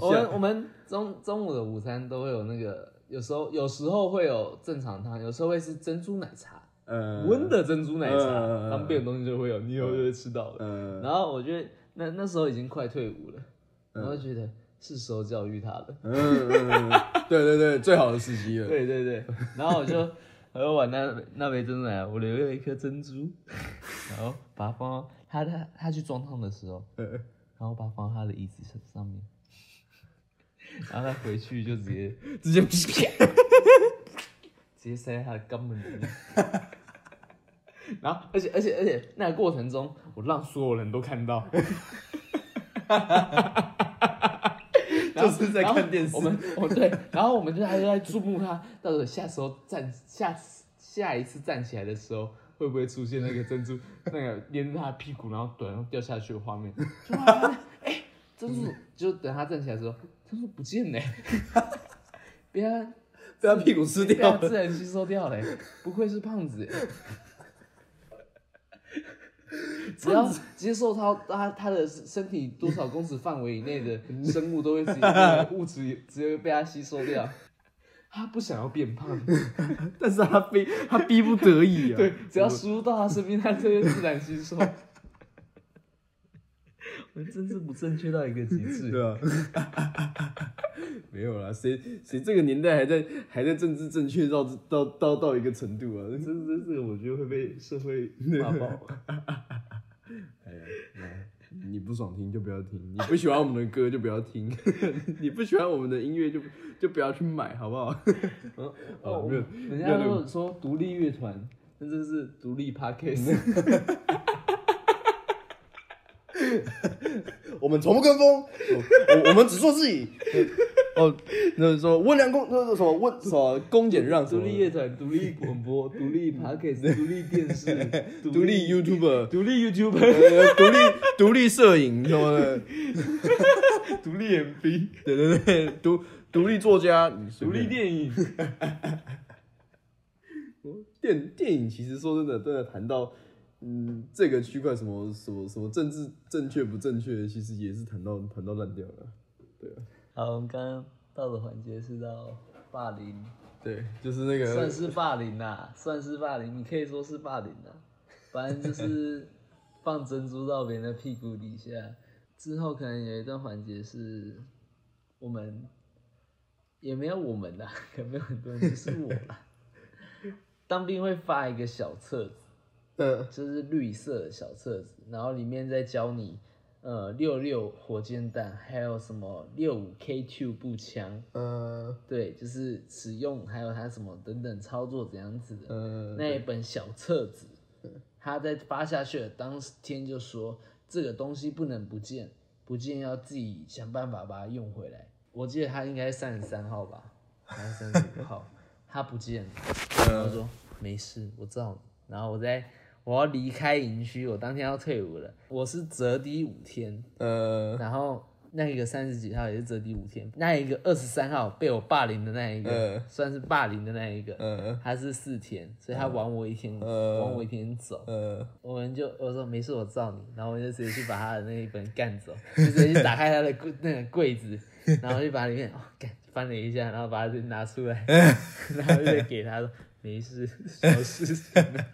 我们我们中中午的午餐都会有那个，有时候有时候会有正常汤，有时候会是珍珠奶茶，呃温的珍珠奶茶，嗯方便的东西就会有，你以后就会吃到了。呃然后我觉得那那时候已经快退伍了，我就觉得是时候教育他了。嗯对对对，最好的时机了。对对对，然后我就然喝完那那杯珍珠奶，我留了一颗珍珠，然后把它放到他他他去装汤的时候，然后把它放到他的椅子上上面，然后他回去就直接 直接啪，直接塞在他的肛门里面。然后，而且，而且，而且，那个过程中，我让所有人都看到，就是在看电视我们，哦对，然后我们就还在注目他，到时候下时候站下次下一次站起来的时候，会不会出现那个珍珠那个连着他的屁股，然后短然后掉下去的画面？哎，珍珠就等他站起来的时候，珍珠不见了，被他被他屁股吃掉了。他自然吸收掉了，不愧是胖子。只要接受他他他的身体多少公尺范围以内的 生物，都会直接那个物质直接被他吸收掉。他不想要变胖，但是他逼他逼不得已啊。对，只要输入到他身边，他就会自然吸收。我们真是不正确到一个极致。对啊，没有啦，谁谁这个年代还在还在政治正确到到到到一个程度啊？这这这个我觉得会被社会 骂爆。哎呀，那你不爽听就不要听，你不喜欢我们的歌就不要听，你不喜欢我们的音乐就就不要去买，好不好？哦，没有人家都说独立乐团，那这是独立 podcast。我们从不跟风，我我们只做自己。哦，那是说温良恭，那是什么温什么恭俭让，独立乐团、独立广播、独立 podcast、独立电视、独立 YouTuber，独立 YouTuber、呃独立独立摄影什么的，独立 MV、对对对，独独立作家，独立电影。电电影其实说真的，真的谈到嗯这个区块什么什么什么政治正确不正确，其实也是谈到谈到烂掉了。对啊，好，我们刚刚到的环节是到霸凌，对，就是那个算是霸凌啦，算是霸凌，你可以说是霸凌啦。反正就是 放珍珠到别人的屁股底下，之后可能有一段环节是我们也没有我们啦，可能没有很多人，就是我啦。当兵会发一个小册子，呃就是绿色的小册子，然后里面再教你，呃，六六火箭弹，还有什么六五 K two 步枪，呃对，就是使用，还有它什么等等操作怎样子的。呃，那一本小册子，他在发下去的当天就说这个东西不能不见，不见要自己想办法把它用回来。我记得他应该三十三号吧，还是三十五号，他不见了。然后说没事，我知道你。然后我在我要离开营区，我当天要退伍了，我是折抵五天，呃。然后那个三十几号也是折抵五天，那一个二十三号被我霸凌的那一个，嗯算是霸凌的那一个，呃。他是四天，所以他晚我一天，嗯晚我一天走。呃，我们就我说没事，我罩你，然后我就直接去把他的那一本干走，就直接去打开他的柜那个柜子，然后就把里面哦干翻了一下，然后把它拿出来，然后就给他说没事，小事情啊。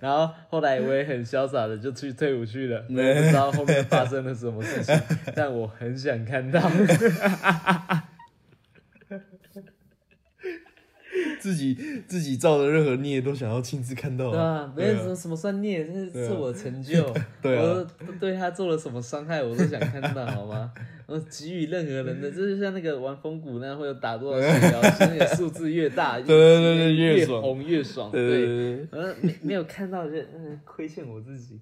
然后后来我也很潇洒的就去退伍去了，我也不知道后面发生了什么事情，但我很想看到。自己自己造的任何孽都想要亲自看到，对啊，没有什么什么算孽，这是自我成就。对啊 我都对他做了什么伤害，我都想看到，好吗？我给予任何人的，这就像那个玩风鼓那样，会有打多少血条，是那个数字越大，对对对对越红越爽。对对对对。呃，没没有看到就嗯亏欠我自己。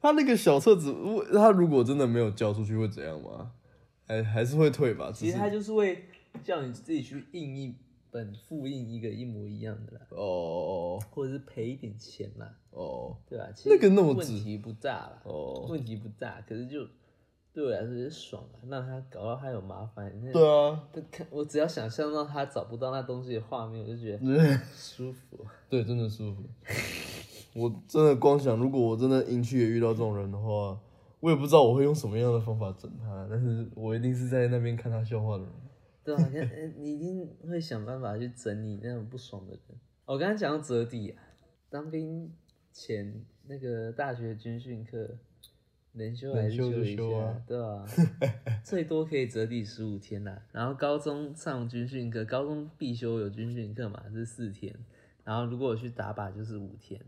他那个小册子，我他如果真的没有交出去会怎样吗？还还是会退吧？其实他就是会叫你自己去印一本复印一个一模一样的啦，哦哦或者是赔一点钱啦，哦对吧？其实那个那么问题不大啦。哦，问题不大，可是就对我来说也爽啊，让他搞到他有麻烦。对啊，他看我只要想象到他找不到那东西的画面，我就觉得 舒服。对，真的舒服。我真的光想，如果我真的营区也遇到这种人的话，我也不知道我会用什么样的方法整他，但是我一定是在那边看他笑话的人。对吧、看呃你一定会想办法去整你那种不爽的人。我刚刚讲到折抵啊，当兵前那个大学军训课，能休还是休一下，修啊对吧、最多可以折抵十五天啦。然后高中上军训课，高中必修有军训课嘛，是四天。然后如果我去打靶就是五天，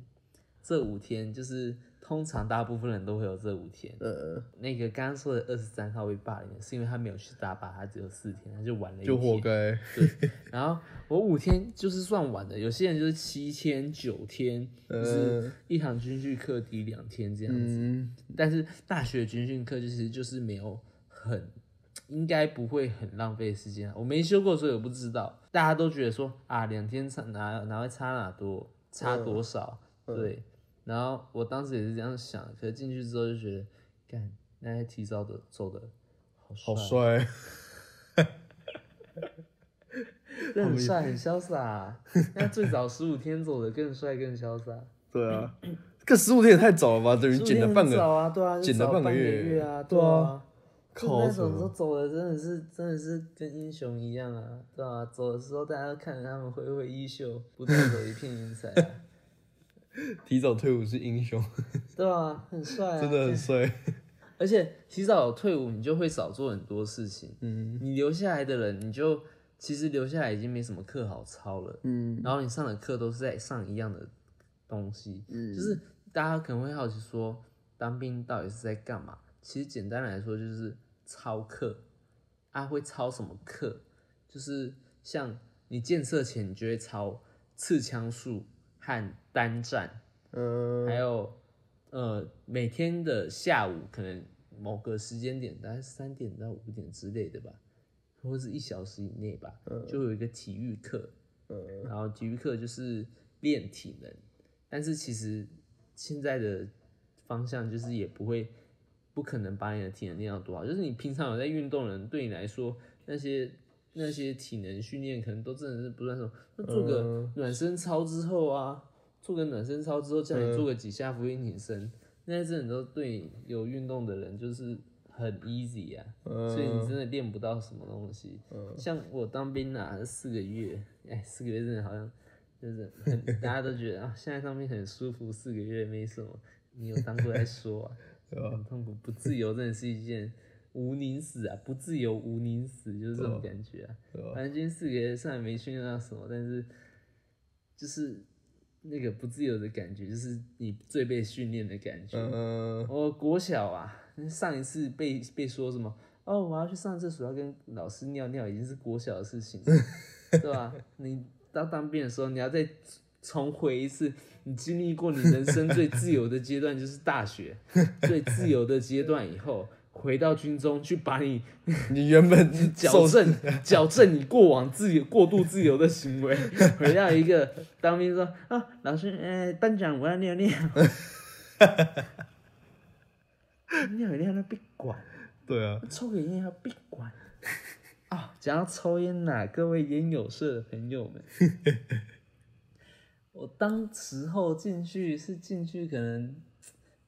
这五天就是通常大部分人都会有这五天。呃，那个刚刚说的二十三号被霸凌，是因为他没有去打靶，他只有四天，他就晚了一天就活。该。对，然后我五天就是算晚的，有些人就是七天、九天，就是一堂军训课抵两天这样子。嗯，但是大学军训课其实就是没有很，应该不会很浪费时间啊。我没修过，所以我不知道。大家都觉得说啊，两天差哪哪会差哪多，差多少？对。然后我当时也是这样想，可是进去之后就觉得，干那些提早的走的好好帅，很帅很潇洒、啊。那最早十五天走的更帅更潇洒。对啊，这十五天也太早了吧？等于15减了半个。早啊，对啊，减了早半半个月月啊，对啊靠那时候走的真的是真的是跟英雄一样啊，对啊，走的时候大家都看着他们挥挥衣袖，不带走一片云彩啊、提早退伍是英雄，对啊，很帅啊，真的很帅。而且提早退伍，你就会少做很多事情。嗯你留下来的人，你就其实留下来已经没什么课好抄了。嗯然后你上的课都是在上一样的东西，嗯就是大家可能会好奇说，当兵到底是在干嘛？其实简单来说就是抄课。啊，会抄什么课？就是像你建设前，你就会抄刺枪术和单站，嗯还有呃每天的下午可能某个时间点，大概三点到五点之类的吧，或者是一小时以内吧，就有一个体育课。嗯然后体育课就是练体能，但是其实现在的方向就是也不会，不可能把你的体能练到多好。就是你平常有在运动的人，对你来说那些那些体能训练可能都真的是不算什么。那做个暖身操之后啊，做个暖身操之后，叫你做个几下俯卧撑，那些真的都对有运动的人就是很 easy 啊。所以你真的练不到什么东西。像我当兵啊，四个月，哎，四个月真的好像就是很，大家都觉得 啊，现在当兵很舒服，四个月没什么。你有当过来说啊，很痛苦，不自由真的是一件无宁死啊，不自由无宁死，就是这种感觉啊。反正今天四个月虽然没训练到什么，但是就是那个不自由的感觉，就是你最被训练的感觉。嗯我国小啊，上一次被被说什么哦，我要去上厕所，要跟老师尿尿，已经是国小的事情了，对吧？你到当兵的时候，你要再重回一次，你经历过你人生最自由的阶段，就是大学最自由的阶段以后，回到军中去把你你原本 矫正 矫正你过往自由过度自由的行为，回到一个当兵说啊，老师，呃，班长我要尿尿，尿一尿那别管，对啊，抽个烟要别管。啊。讲到抽烟呐、各位烟友社的朋友们，我当时候进去是进去可能，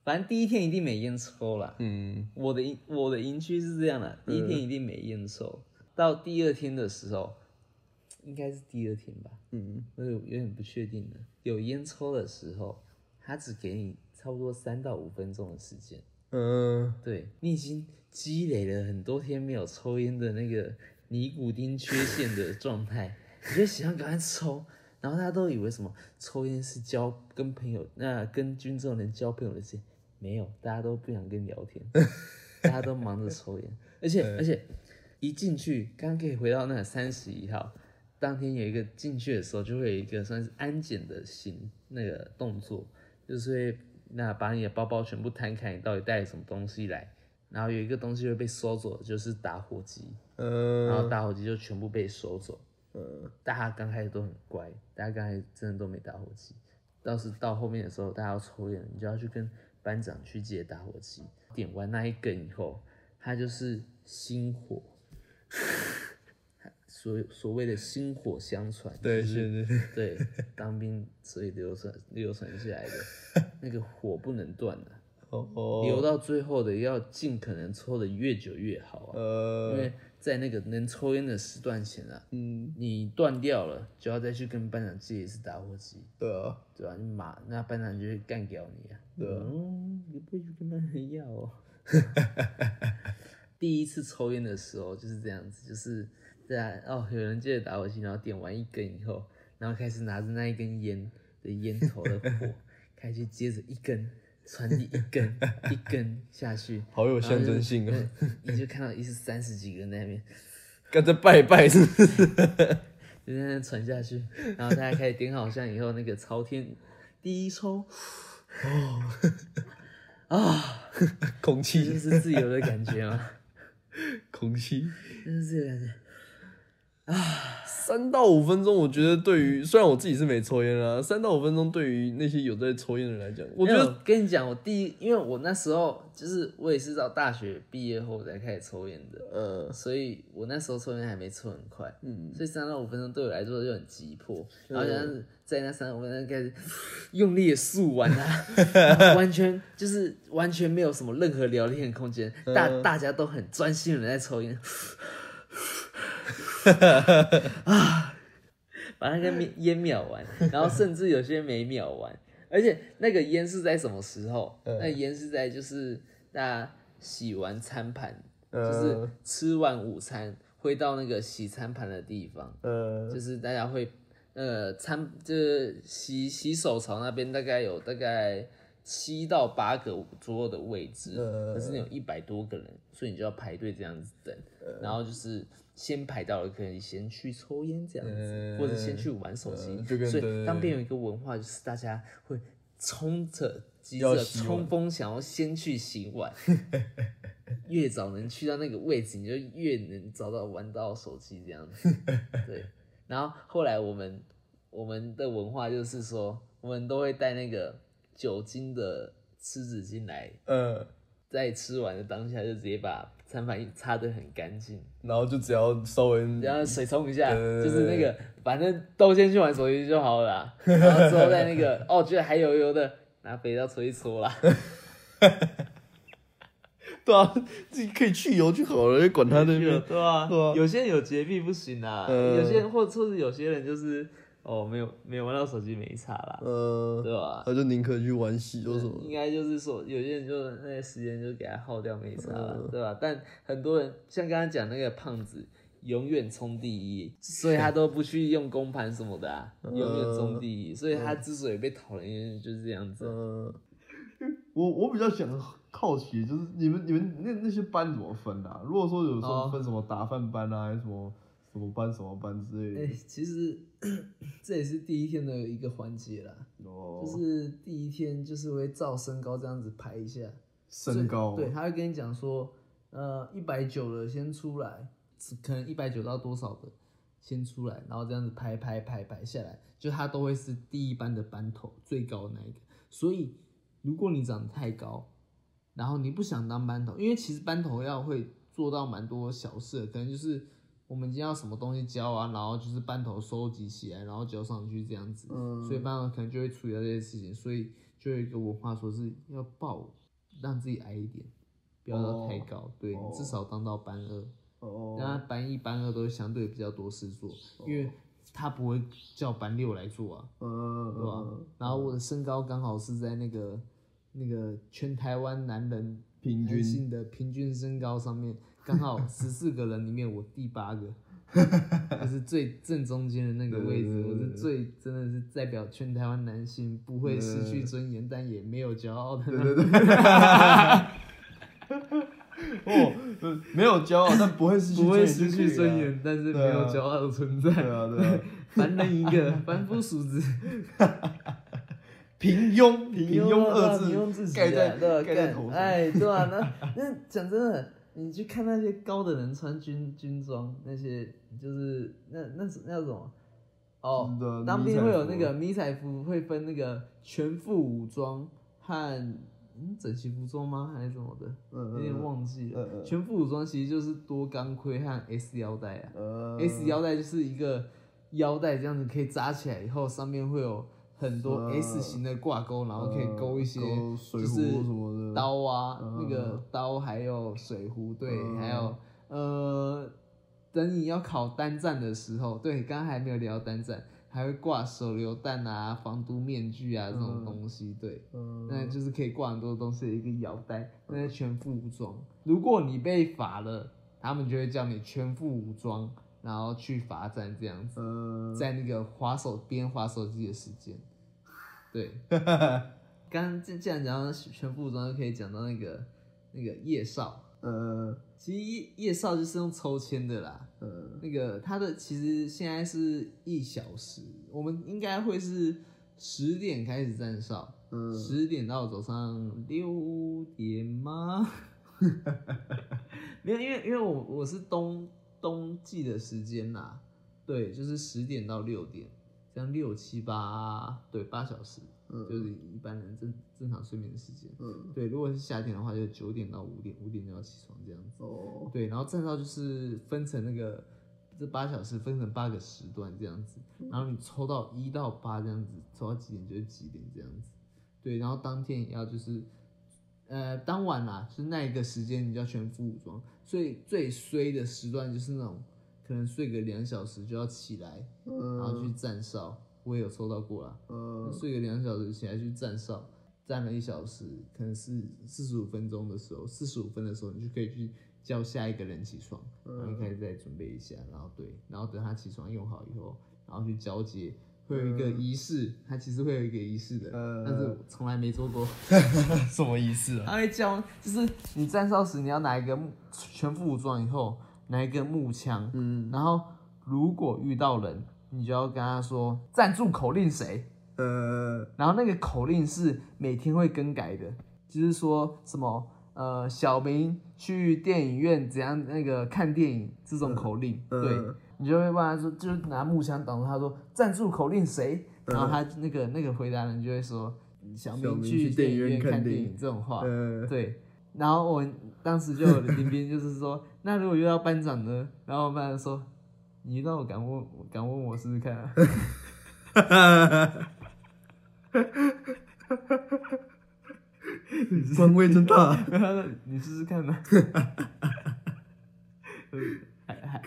反正第一天一定没烟抽啦。嗯我的我的营区是这样的，第一天一定没烟抽，到第二天的时候，应该是第二天吧，嗯我有有点不确定了。有烟抽的时候，他只给你差不多三到五分钟的时间，嗯，对你已经积累了很多天没有抽烟的那个尼古丁缺陷的状态，你就想要赶快抽。然后大家都以为什么抽烟是交跟朋友，那跟军中人交朋友的事，没有，大家都不想跟你聊天，大家都忙着抽烟，而且而且一进去，刚刚可以回到那三十一号，当天有一个进去的时候，就会有一个算是安检的行那个动作，就是会那把你的包包全部摊开，你到底带了什么东西来，然后有一个东西会被收走，就是打火机，嗯然嗯后打火机就全部被收走。嗯大家刚开始都很乖，大家刚开始真的都没打火机。倒是到后面的时候，大家要抽烟，你就要去跟班长去借打火机。点完那一根以后，他就是星火，所所谓的薪火相传，对，就是是是，对当兵所以流传流传下来的。那个火不能断的、哦留到最后的要尽可能抽的越久越好啊。因呃，为在那个能抽烟的时段前啊，嗯，你断掉了，就要再去跟班长借一次打火机，对啊，对啊、你马那班长就会干掉你啊。对啊嗯，你不会去跟班长要哦。第一次抽烟的时候就是这样子，就是在哦，有人借着打火机，然后点完一根以后，然后开始拿着那一根烟的烟头的火，开始接着一根传递一根一根下去，好有象征性啊！对你就看到一是三十几个人在那边，跟着拜拜是不是？就在那传下去，然后大家开始点好香以后，那个朝天第一抽，哦 空气就气，是自由的感觉嘛，空气。就是自由的感觉。三到五分钟，我觉得对于虽然我自己是没抽烟啦，三到五分钟对于那些有在抽烟的人来讲，我觉没有得跟你讲，我第一，因为我那时候就是我也是到大学毕业后才开始抽烟的，呃，所以我那时候抽烟还没抽很快，嗯，所以三到五分钟对我来说就很急迫，然后像在那三到五分钟开始用力的速完啊，完全就是完全没有什么任何聊天的空间，大大家都很专心的在抽烟，啊，把那个烟烟秒完，然后甚至有些没秒完，而且那个烟是在什么时候？那烟是在就是大家洗完餐盘，就是吃完午餐会到那个洗餐盘的地方，呃，就是大家会呃餐就是洗洗手槽那边大概有大概七到八个左右的位置，可是你有一百多个人，所以你就要排队这样子等，然后就是。先排到了，可以先去抽烟这样子，或者先去玩手机。所以当边有一个文化，就是大家会冲着急着冲锋，想要先去洗碗。越早能去到那个位置，你就越能找到玩到手机这样子。对，然后后来我们我们的文化就是说，我们都会带那个酒精的湿纸巾来，呃，在吃完的当下就直接把餐盘擦得很干净，然后就只要稍微然后水冲一下，就是那个反正都先去玩手机就好了啦，然后之后再那个哦觉得还油油的，拿肥皂搓一搓啦。对啊，自己可以去油就好了，管他那边。对啊，对啊有些人有洁癖不行啊，嗯有些人或或者有些人就是哦没有没有玩到手机没差啦，呃，对吧？他就宁可去玩洗或什么。应该就是说，有些人就那些时间就给他耗掉没差了，嗯对吧？但很多人像刚刚讲那个胖子，永远冲第一，所以他都不去用公盘什么的永远冲第一，所以他之所以被讨厌，就是这样子。呃，我我比较想好奇，就是你们你们那那些班怎么分的、啊？如果说有时候哦分什么打饭班啊，还是什么什么班什么班之类的。哎、的，其实 这也是第一天的一个环节啦，哦，就是第一天就是会照身高这样子排一下，身高，对，他会跟你讲说，呃，一百九的先出来，可能一百九到多少的先出来，然后这样子排排排排下来，就他都会是第一班的班头最高的那一个。所以如果你长得太高，然后你不想当班头，因为其实班头要会做到蛮多小事的，可能就是我们今天要什么东西交啊，然后就是班头收集起来，然后交上去这样子。嗯所以班头可能就会处理到这些事情，所以就有一个文化说是要报让自己矮一点，不要到太高，对你至少当到班二，哦，那班一、班二都相对比较多事做，因为他不会叫班六来做啊，嗯，对吧？然后我的身高刚好是在那个那个全台湾男人平均男性的平均身高上面，刚好十四个人里面我第八个。就是最正中间的那个位置，我是最真的是代表全台湾男性不会失去尊严，但也没有骄傲的那对对对。哦，呃没有骄傲，但不会失去不会失去尊严，但是没有骄傲的存在。啊。对啊，对啊，凡人一个，凡夫俗子，平庸，平庸二字盖在？盖在头上。哎，对啊？那那讲真的，你去看那些高的人穿军军装，那些就是那那是那叫什么？哦，当兵会有那个迷彩服，会分那个全副武装和嗯整齐服装吗？还是什么的？嗯有点忘记了。全副武装其实就是多钢盔和 S 腰带啊。呃 S 腰带就是一个腰带，这样子可以扎起来以后，上面会有很多呃 S 型的挂钩，然后可以勾一些就是什么刀啊，嗯。那个刀还有水壶，对，嗯。还有呃，等你要考单战的时候，对，刚刚还没有聊单战，还会挂手榴弹啊、防毒面具啊这种东西，对。嗯。那就是可以挂很多东西的一个腰带，那是全副武装。如果你被罚了，他们就会叫你全副武装然后去罚站这样子，呃，在那个划手边划手机的时间。对，刚刚既既然讲到全副武装，就可以讲到那个那个叶少。呃。其实叶叶少就是用抽签的啦，呃，那个他的其实现在是一小时，我们应该会是十点开始站哨，嗯十点到早上六点吗？没有，因为因为我我是冬冬季的时间啦，对，就是十点到六点，这样六七八对八小时，嗯就是一般人正正常睡眠的时间。嗯，对，如果是夏天的话，就九点到五点，五点就要起床这样子。哦，对，然后站哨就是分成那个这八小时分成八个时段这样子，然后你抽到一到八这样子，抽到几点就是几点这样子。对，然后当天也要就是，呃，当晚啦，就是那一个时间你就要全副武装。所以最衰的时段就是那种可能睡个两小时就要起来，然后嗯去站哨。我也有抽到过啦，呃睡个两小时起来去站哨，站了一小时，可能是四十五分钟的时候，四十五分的时候，你就可以去叫下一个人起床，然后你开始再准备一下，然后对，然后等他起床用好以后，然后去交接，会有一个仪式，它其实会有一个仪式的，呃但是我从来没做过。什么仪式啊？他会教，就是你站哨时你要拿一个全副武装以后，拿一个木枪，嗯。然后如果遇到人，你就要跟他说站住口令谁。呃。然后那个口令是每天会更改的，就是说什么呃小明去电影院怎样那个看电影这种口令，嗯对。你就会问他说，就是拿木枪挡住他说站住口令谁，然后他那个那个回答人就会说小明明去去电影院看电影。看电影这种话，呃，对。然后我当时就有林斌就是说，那如果遇到班长呢？然后班长说，你遇到我敢问敢问我试试看、啊。官威真大。你试试看呢。呃还还，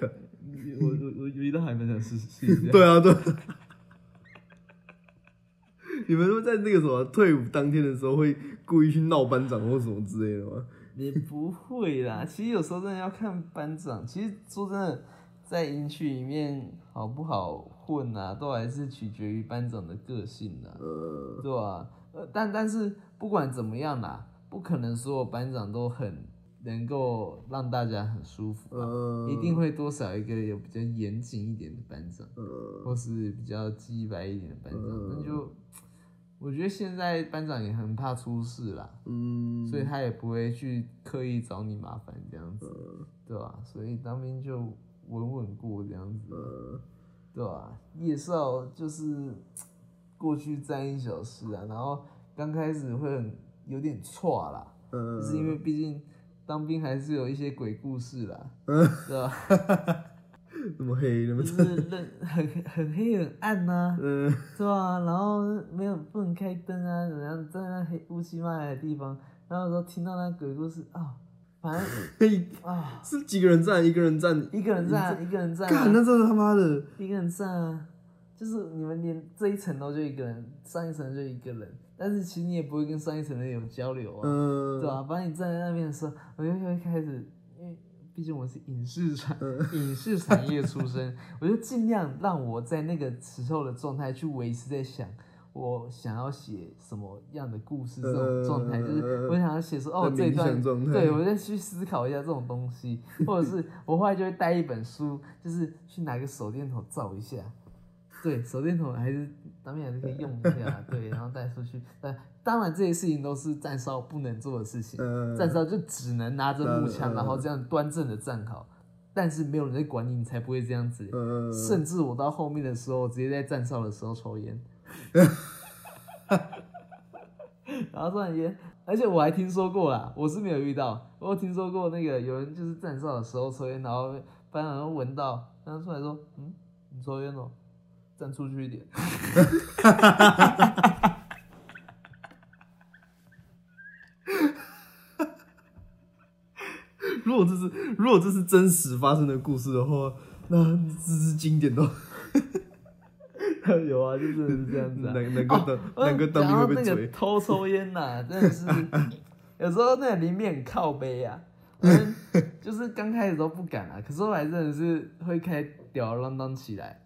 我我我遇到还蛮想试试一下。对啊，对啊。你们说在那个什么退伍当天的时候会故意去闹班长或什么之类的吗？也不会啦，其实有时候真的要看班长。其实说真的，在营区里面好不好混啊，都还是取决于班长的个性啦，呃，对吧、呃，但但是不管怎么样啦，不可能所有班长都很能够让大家很舒服啊，呃，一定会多少一个有比较严谨一点的班长。呃，或是比较鸡白一点的班长，嗯那就我觉得现在班长也很怕出事啦，嗯，所以他也不会去刻意找你麻烦这样子，呃对吧？所以当兵就稳稳过这样子，呃，对吧？夜少就是 过去站一小时啊，然后刚开始会很有点错啦，嗯，就是因为毕竟当兵还是有一些鬼故事啦，嗯对吧？那么黑，那么就是认 很很黑很暗呐、呃，对啊，然后没有不能开灯啊，怎么样在那黑乌漆嘛黑的地方，然后有时候听到那鬼故事啊，反正 嘿，啊，是几个人站？一个人站，一个人站，一个人站、那真的他妈的，一个人站啊，就是你们连这一层楼就一个人，上一层就一个人，但是其实你也不会跟上一层的人有交流啊，嗯，对啊，把你站在那边的时候，我就会开始，毕竟我是影视产、影视产业出身，我就尽量让我在那个时候的状态去维持在想。我想要写什么样的故事？这种状态、就是我想要写说，哦，这一段对我再去思考一下这种东西，或者是我后来就会带一本书，就是去拿个手电筒照一下。对，手电筒还是当面还是可以用一下，对，然后带出去。但当然这些事情都是站哨不能做的事情，呃，站哨就只能拿着木枪，嗯然后这样端正的站好。但是没有人在管你，你才不会这样子。呃，甚至我到后面的时候，直接在站哨的时候抽烟，然后抽完烟，而且我还听说过啦，我是没有遇到，我有听说过那个有人就是站哨的时候抽烟，然后班长就闻到，然后出来说，嗯，你抽烟哦，站出去一点。如果这是如果这是真实发生的故事的话，那这是经典到 有啊，就是这样子啊。能能够当哦能够当兵会被讲到那个追，偷抽烟呐、真的是 有时候那个里面很靠背啊。就是刚开始都不敢啊，可是后来真的是会开吊儿郎当起来，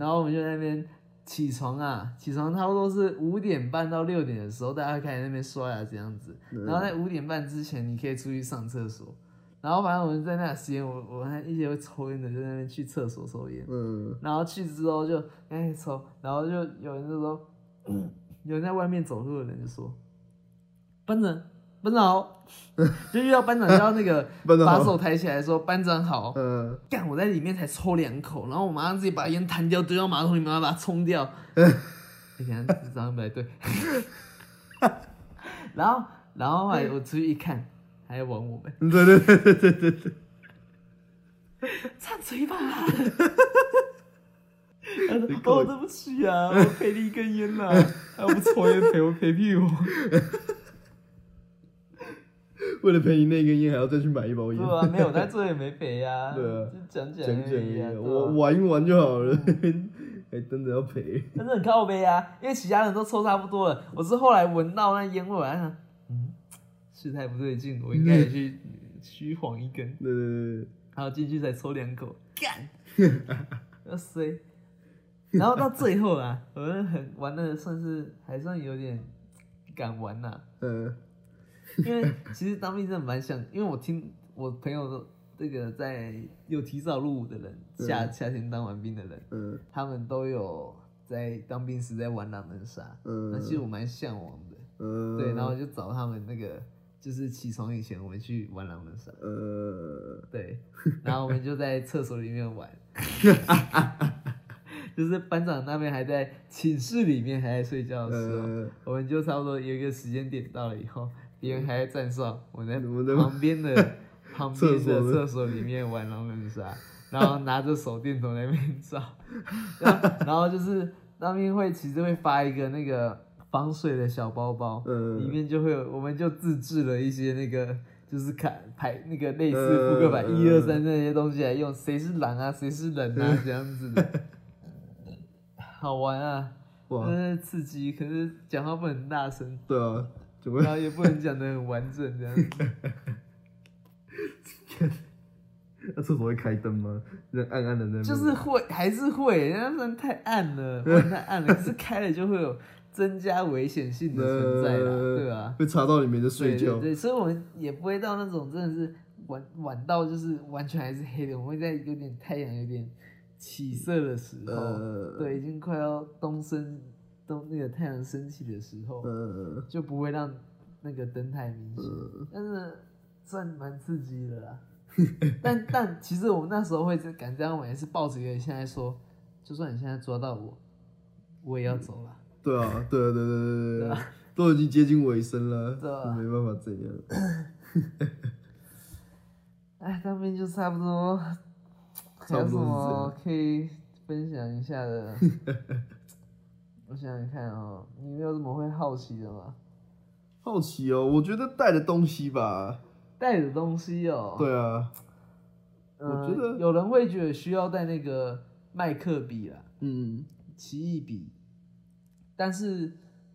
然后我们就在那边起床啊，起床差不多是五点半到六点的时候，大家开始那边刷牙这样子。然后在五点半之前，你可以出去上厕所。然后反正我们在那时间，我我还一些会抽烟的，就在那边去厕所抽烟。嗯然后去之后就开始抽，然后就有人就说，有人在外面走路的人就说，班长，班长好，就遇到班长就要那个 把手抬起来说班长好，嗯，干我在里面才抽两口，然后我马上自己把烟弹掉，丢到马桶里面，马上把它冲掉。哎、等一下这样不太对。然后，然后后来我出去一看，还要玩我们，对对对对对对对，插嘴巴。他说：“哦，对不起啊，我赔你一根烟呐、啊，还不抽烟赔我赔屁股，为了赔你那根烟，还要再去买一包烟对，啊，没有，他最后也没 赔呀、对啊就讲讲讲讲而已啊，而已，对我啊玩一玩就好了，还真的要赔。但是很靠背啊，因为其他人都抽差不多了，我是后来闻到那烟味，我还想，嗯，事态不对劲，我应该也去虚晃一根，对对然后进去再抽两口，干，要衰。然后到最后啊，我们很玩的算是还算有点敢玩呐、嗯 因为其实当兵真的蛮像，因为我听我朋友说，这个在有提早入伍的人，夏夏天当完兵的人，嗯。他们都有在当兵时在玩狼人杀，嗯。那其实我蛮向往的，嗯，对，然后我就找他们那个，就是起床以前我们去玩狼人杀，呃，对，然后我们就在厕所里面玩，就是班长那边还在寝室里面还在睡觉的时候，呃，我们就差不多有一个时间点到了以后，别人还在站上，我在旁边的 旁边的的厕所里面玩狼人杀，然后拿着手电筒在那边照，然后就是那边会其实会发一个那个防水的小包包，嗯。里面就会有，我们就自制了一些那个。就是看排那个类似扑克牌嗯一二三那些东西来用，谁是狼啊，谁是人啊，这样子的，好玩啊！哇，真是刺激，可是讲话不能大声，对啊，怎么然后也不能讲的很完整，这样子。那 厕所会开灯吗？那暗暗的那边就是会，还是会，那不然太暗了，不然太暗了。可是开了就会有增加危险性的存在啦，呃对吧？会插到里面就睡觉。对对对，所以我们也不会到那种真的是晚晚到就是完全还是黑的，我们会在有点太阳有点起色的时候，呃，对，已经快要东升东那个太阳升起的时候，呃，就不会让那个灯太明显，嗯但是算蛮刺激的啦。但但其实我们那时候会敢这样玩，也是抱着一个现在说，就算你现在抓到我，我也要走了。对啊，对啊，对对对对对对啊，都已经接近尾声了，对啊没办法怎样。哎，当兵就差不多，还有什么可以分享一下的？我想想看哦，你有什么会好奇的吗？好奇哦，我觉得带的东西吧，带的东西哦，对啊，呃，我觉得有人会觉得需要带那个麦克笔啦，嗯奇异笔，但是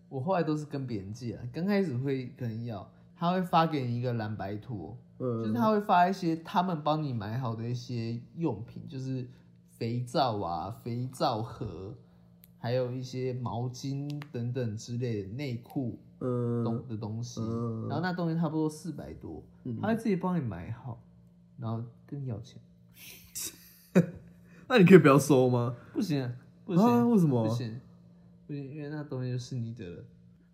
我后来都是跟别人借啊。刚开始会可能要，他会发给你一个蓝白拖，就是嗯，他会发一些他们帮你买好的一些用品，就是肥皂啊、肥皂盒，还有一些毛巾等等之类的内裤嗯东的东西。嗯然后那东西差不多四百多，嗯他会自己帮你买好，然后跟你要钱。那你可以不要收吗？不行啊，不行，啊为什么不行？不行，因为那东西就是你的了。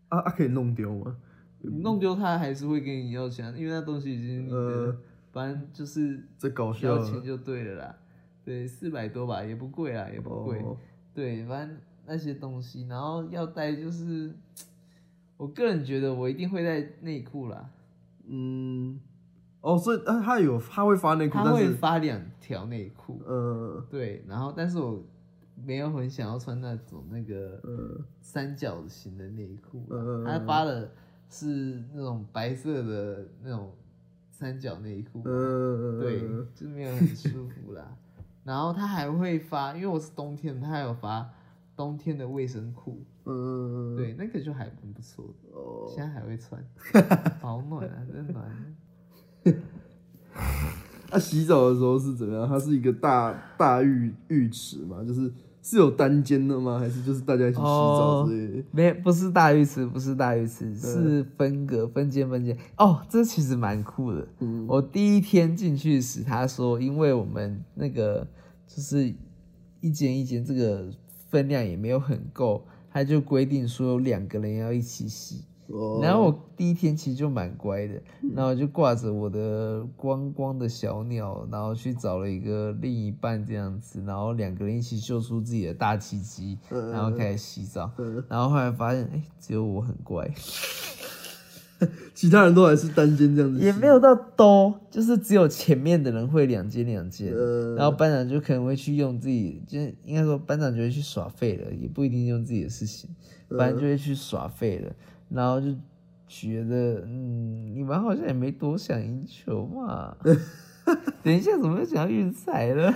啊啊，可以弄丢吗？你弄丢他还是会跟你要钱啊，因为那东西已经你的了呃，反正就是这搞笑，要钱就对了啦。对，四百多吧，也不贵啦，也不贵。哦对，反正那些东西，然后要带就是，我个人觉得我一定会带内裤啦。嗯，哦，所以啊，他有他会发内裤，他会发两条内裤，呃对，然后但是我没有很想要穿那种那个呃三角形的内裤他发的是那种白色的那种三角内裤，呃，对，就没有很舒服啦。然后他还会发，因为我是冬天，他还有发冬天的卫生裤，嗯，对，那个就还蛮不错的，哦，现在还会穿，保暖啊，真暖。啊，洗澡的时候是怎么样？它是一个大大浴浴池嘛，就是是有单间的吗？还是就是大家一起洗澡之类的？没，不是大浴池，不是大浴池，是分隔分间分间。哦，这其实蛮酷的。嗯我第一天进去时，他说，因为我们那个就是一间一间，这个分量也没有很够，他就规定说有两个人要一起洗。哦，然后我第一天其实就蛮乖的，然后就挂着我的光光的小鸟，然后去找了一个另一半这样子，然后两个人一起秀出自己的大鸡鸡，嗯。然后开始洗澡，嗯。然后后来发现，哎，只有我很乖，其他人都还是单间这样子，也没有到都，就是只有前面的人会两间两间，呃，然后班长就可能会去用自己，就是应该说班长就会去耍废了，也不一定用自己的事情，反正就会去耍废了，然后就觉得，嗯，你们好像也没多想赢球嘛。等一下，怎么又讲到运彩了？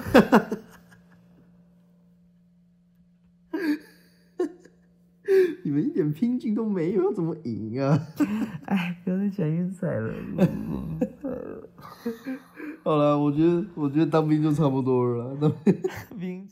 你们一点拼劲都没有，要怎么赢啊？哎，不要再讲运彩了。好了，我觉得我觉得当兵就差不多了啦。当兵 兵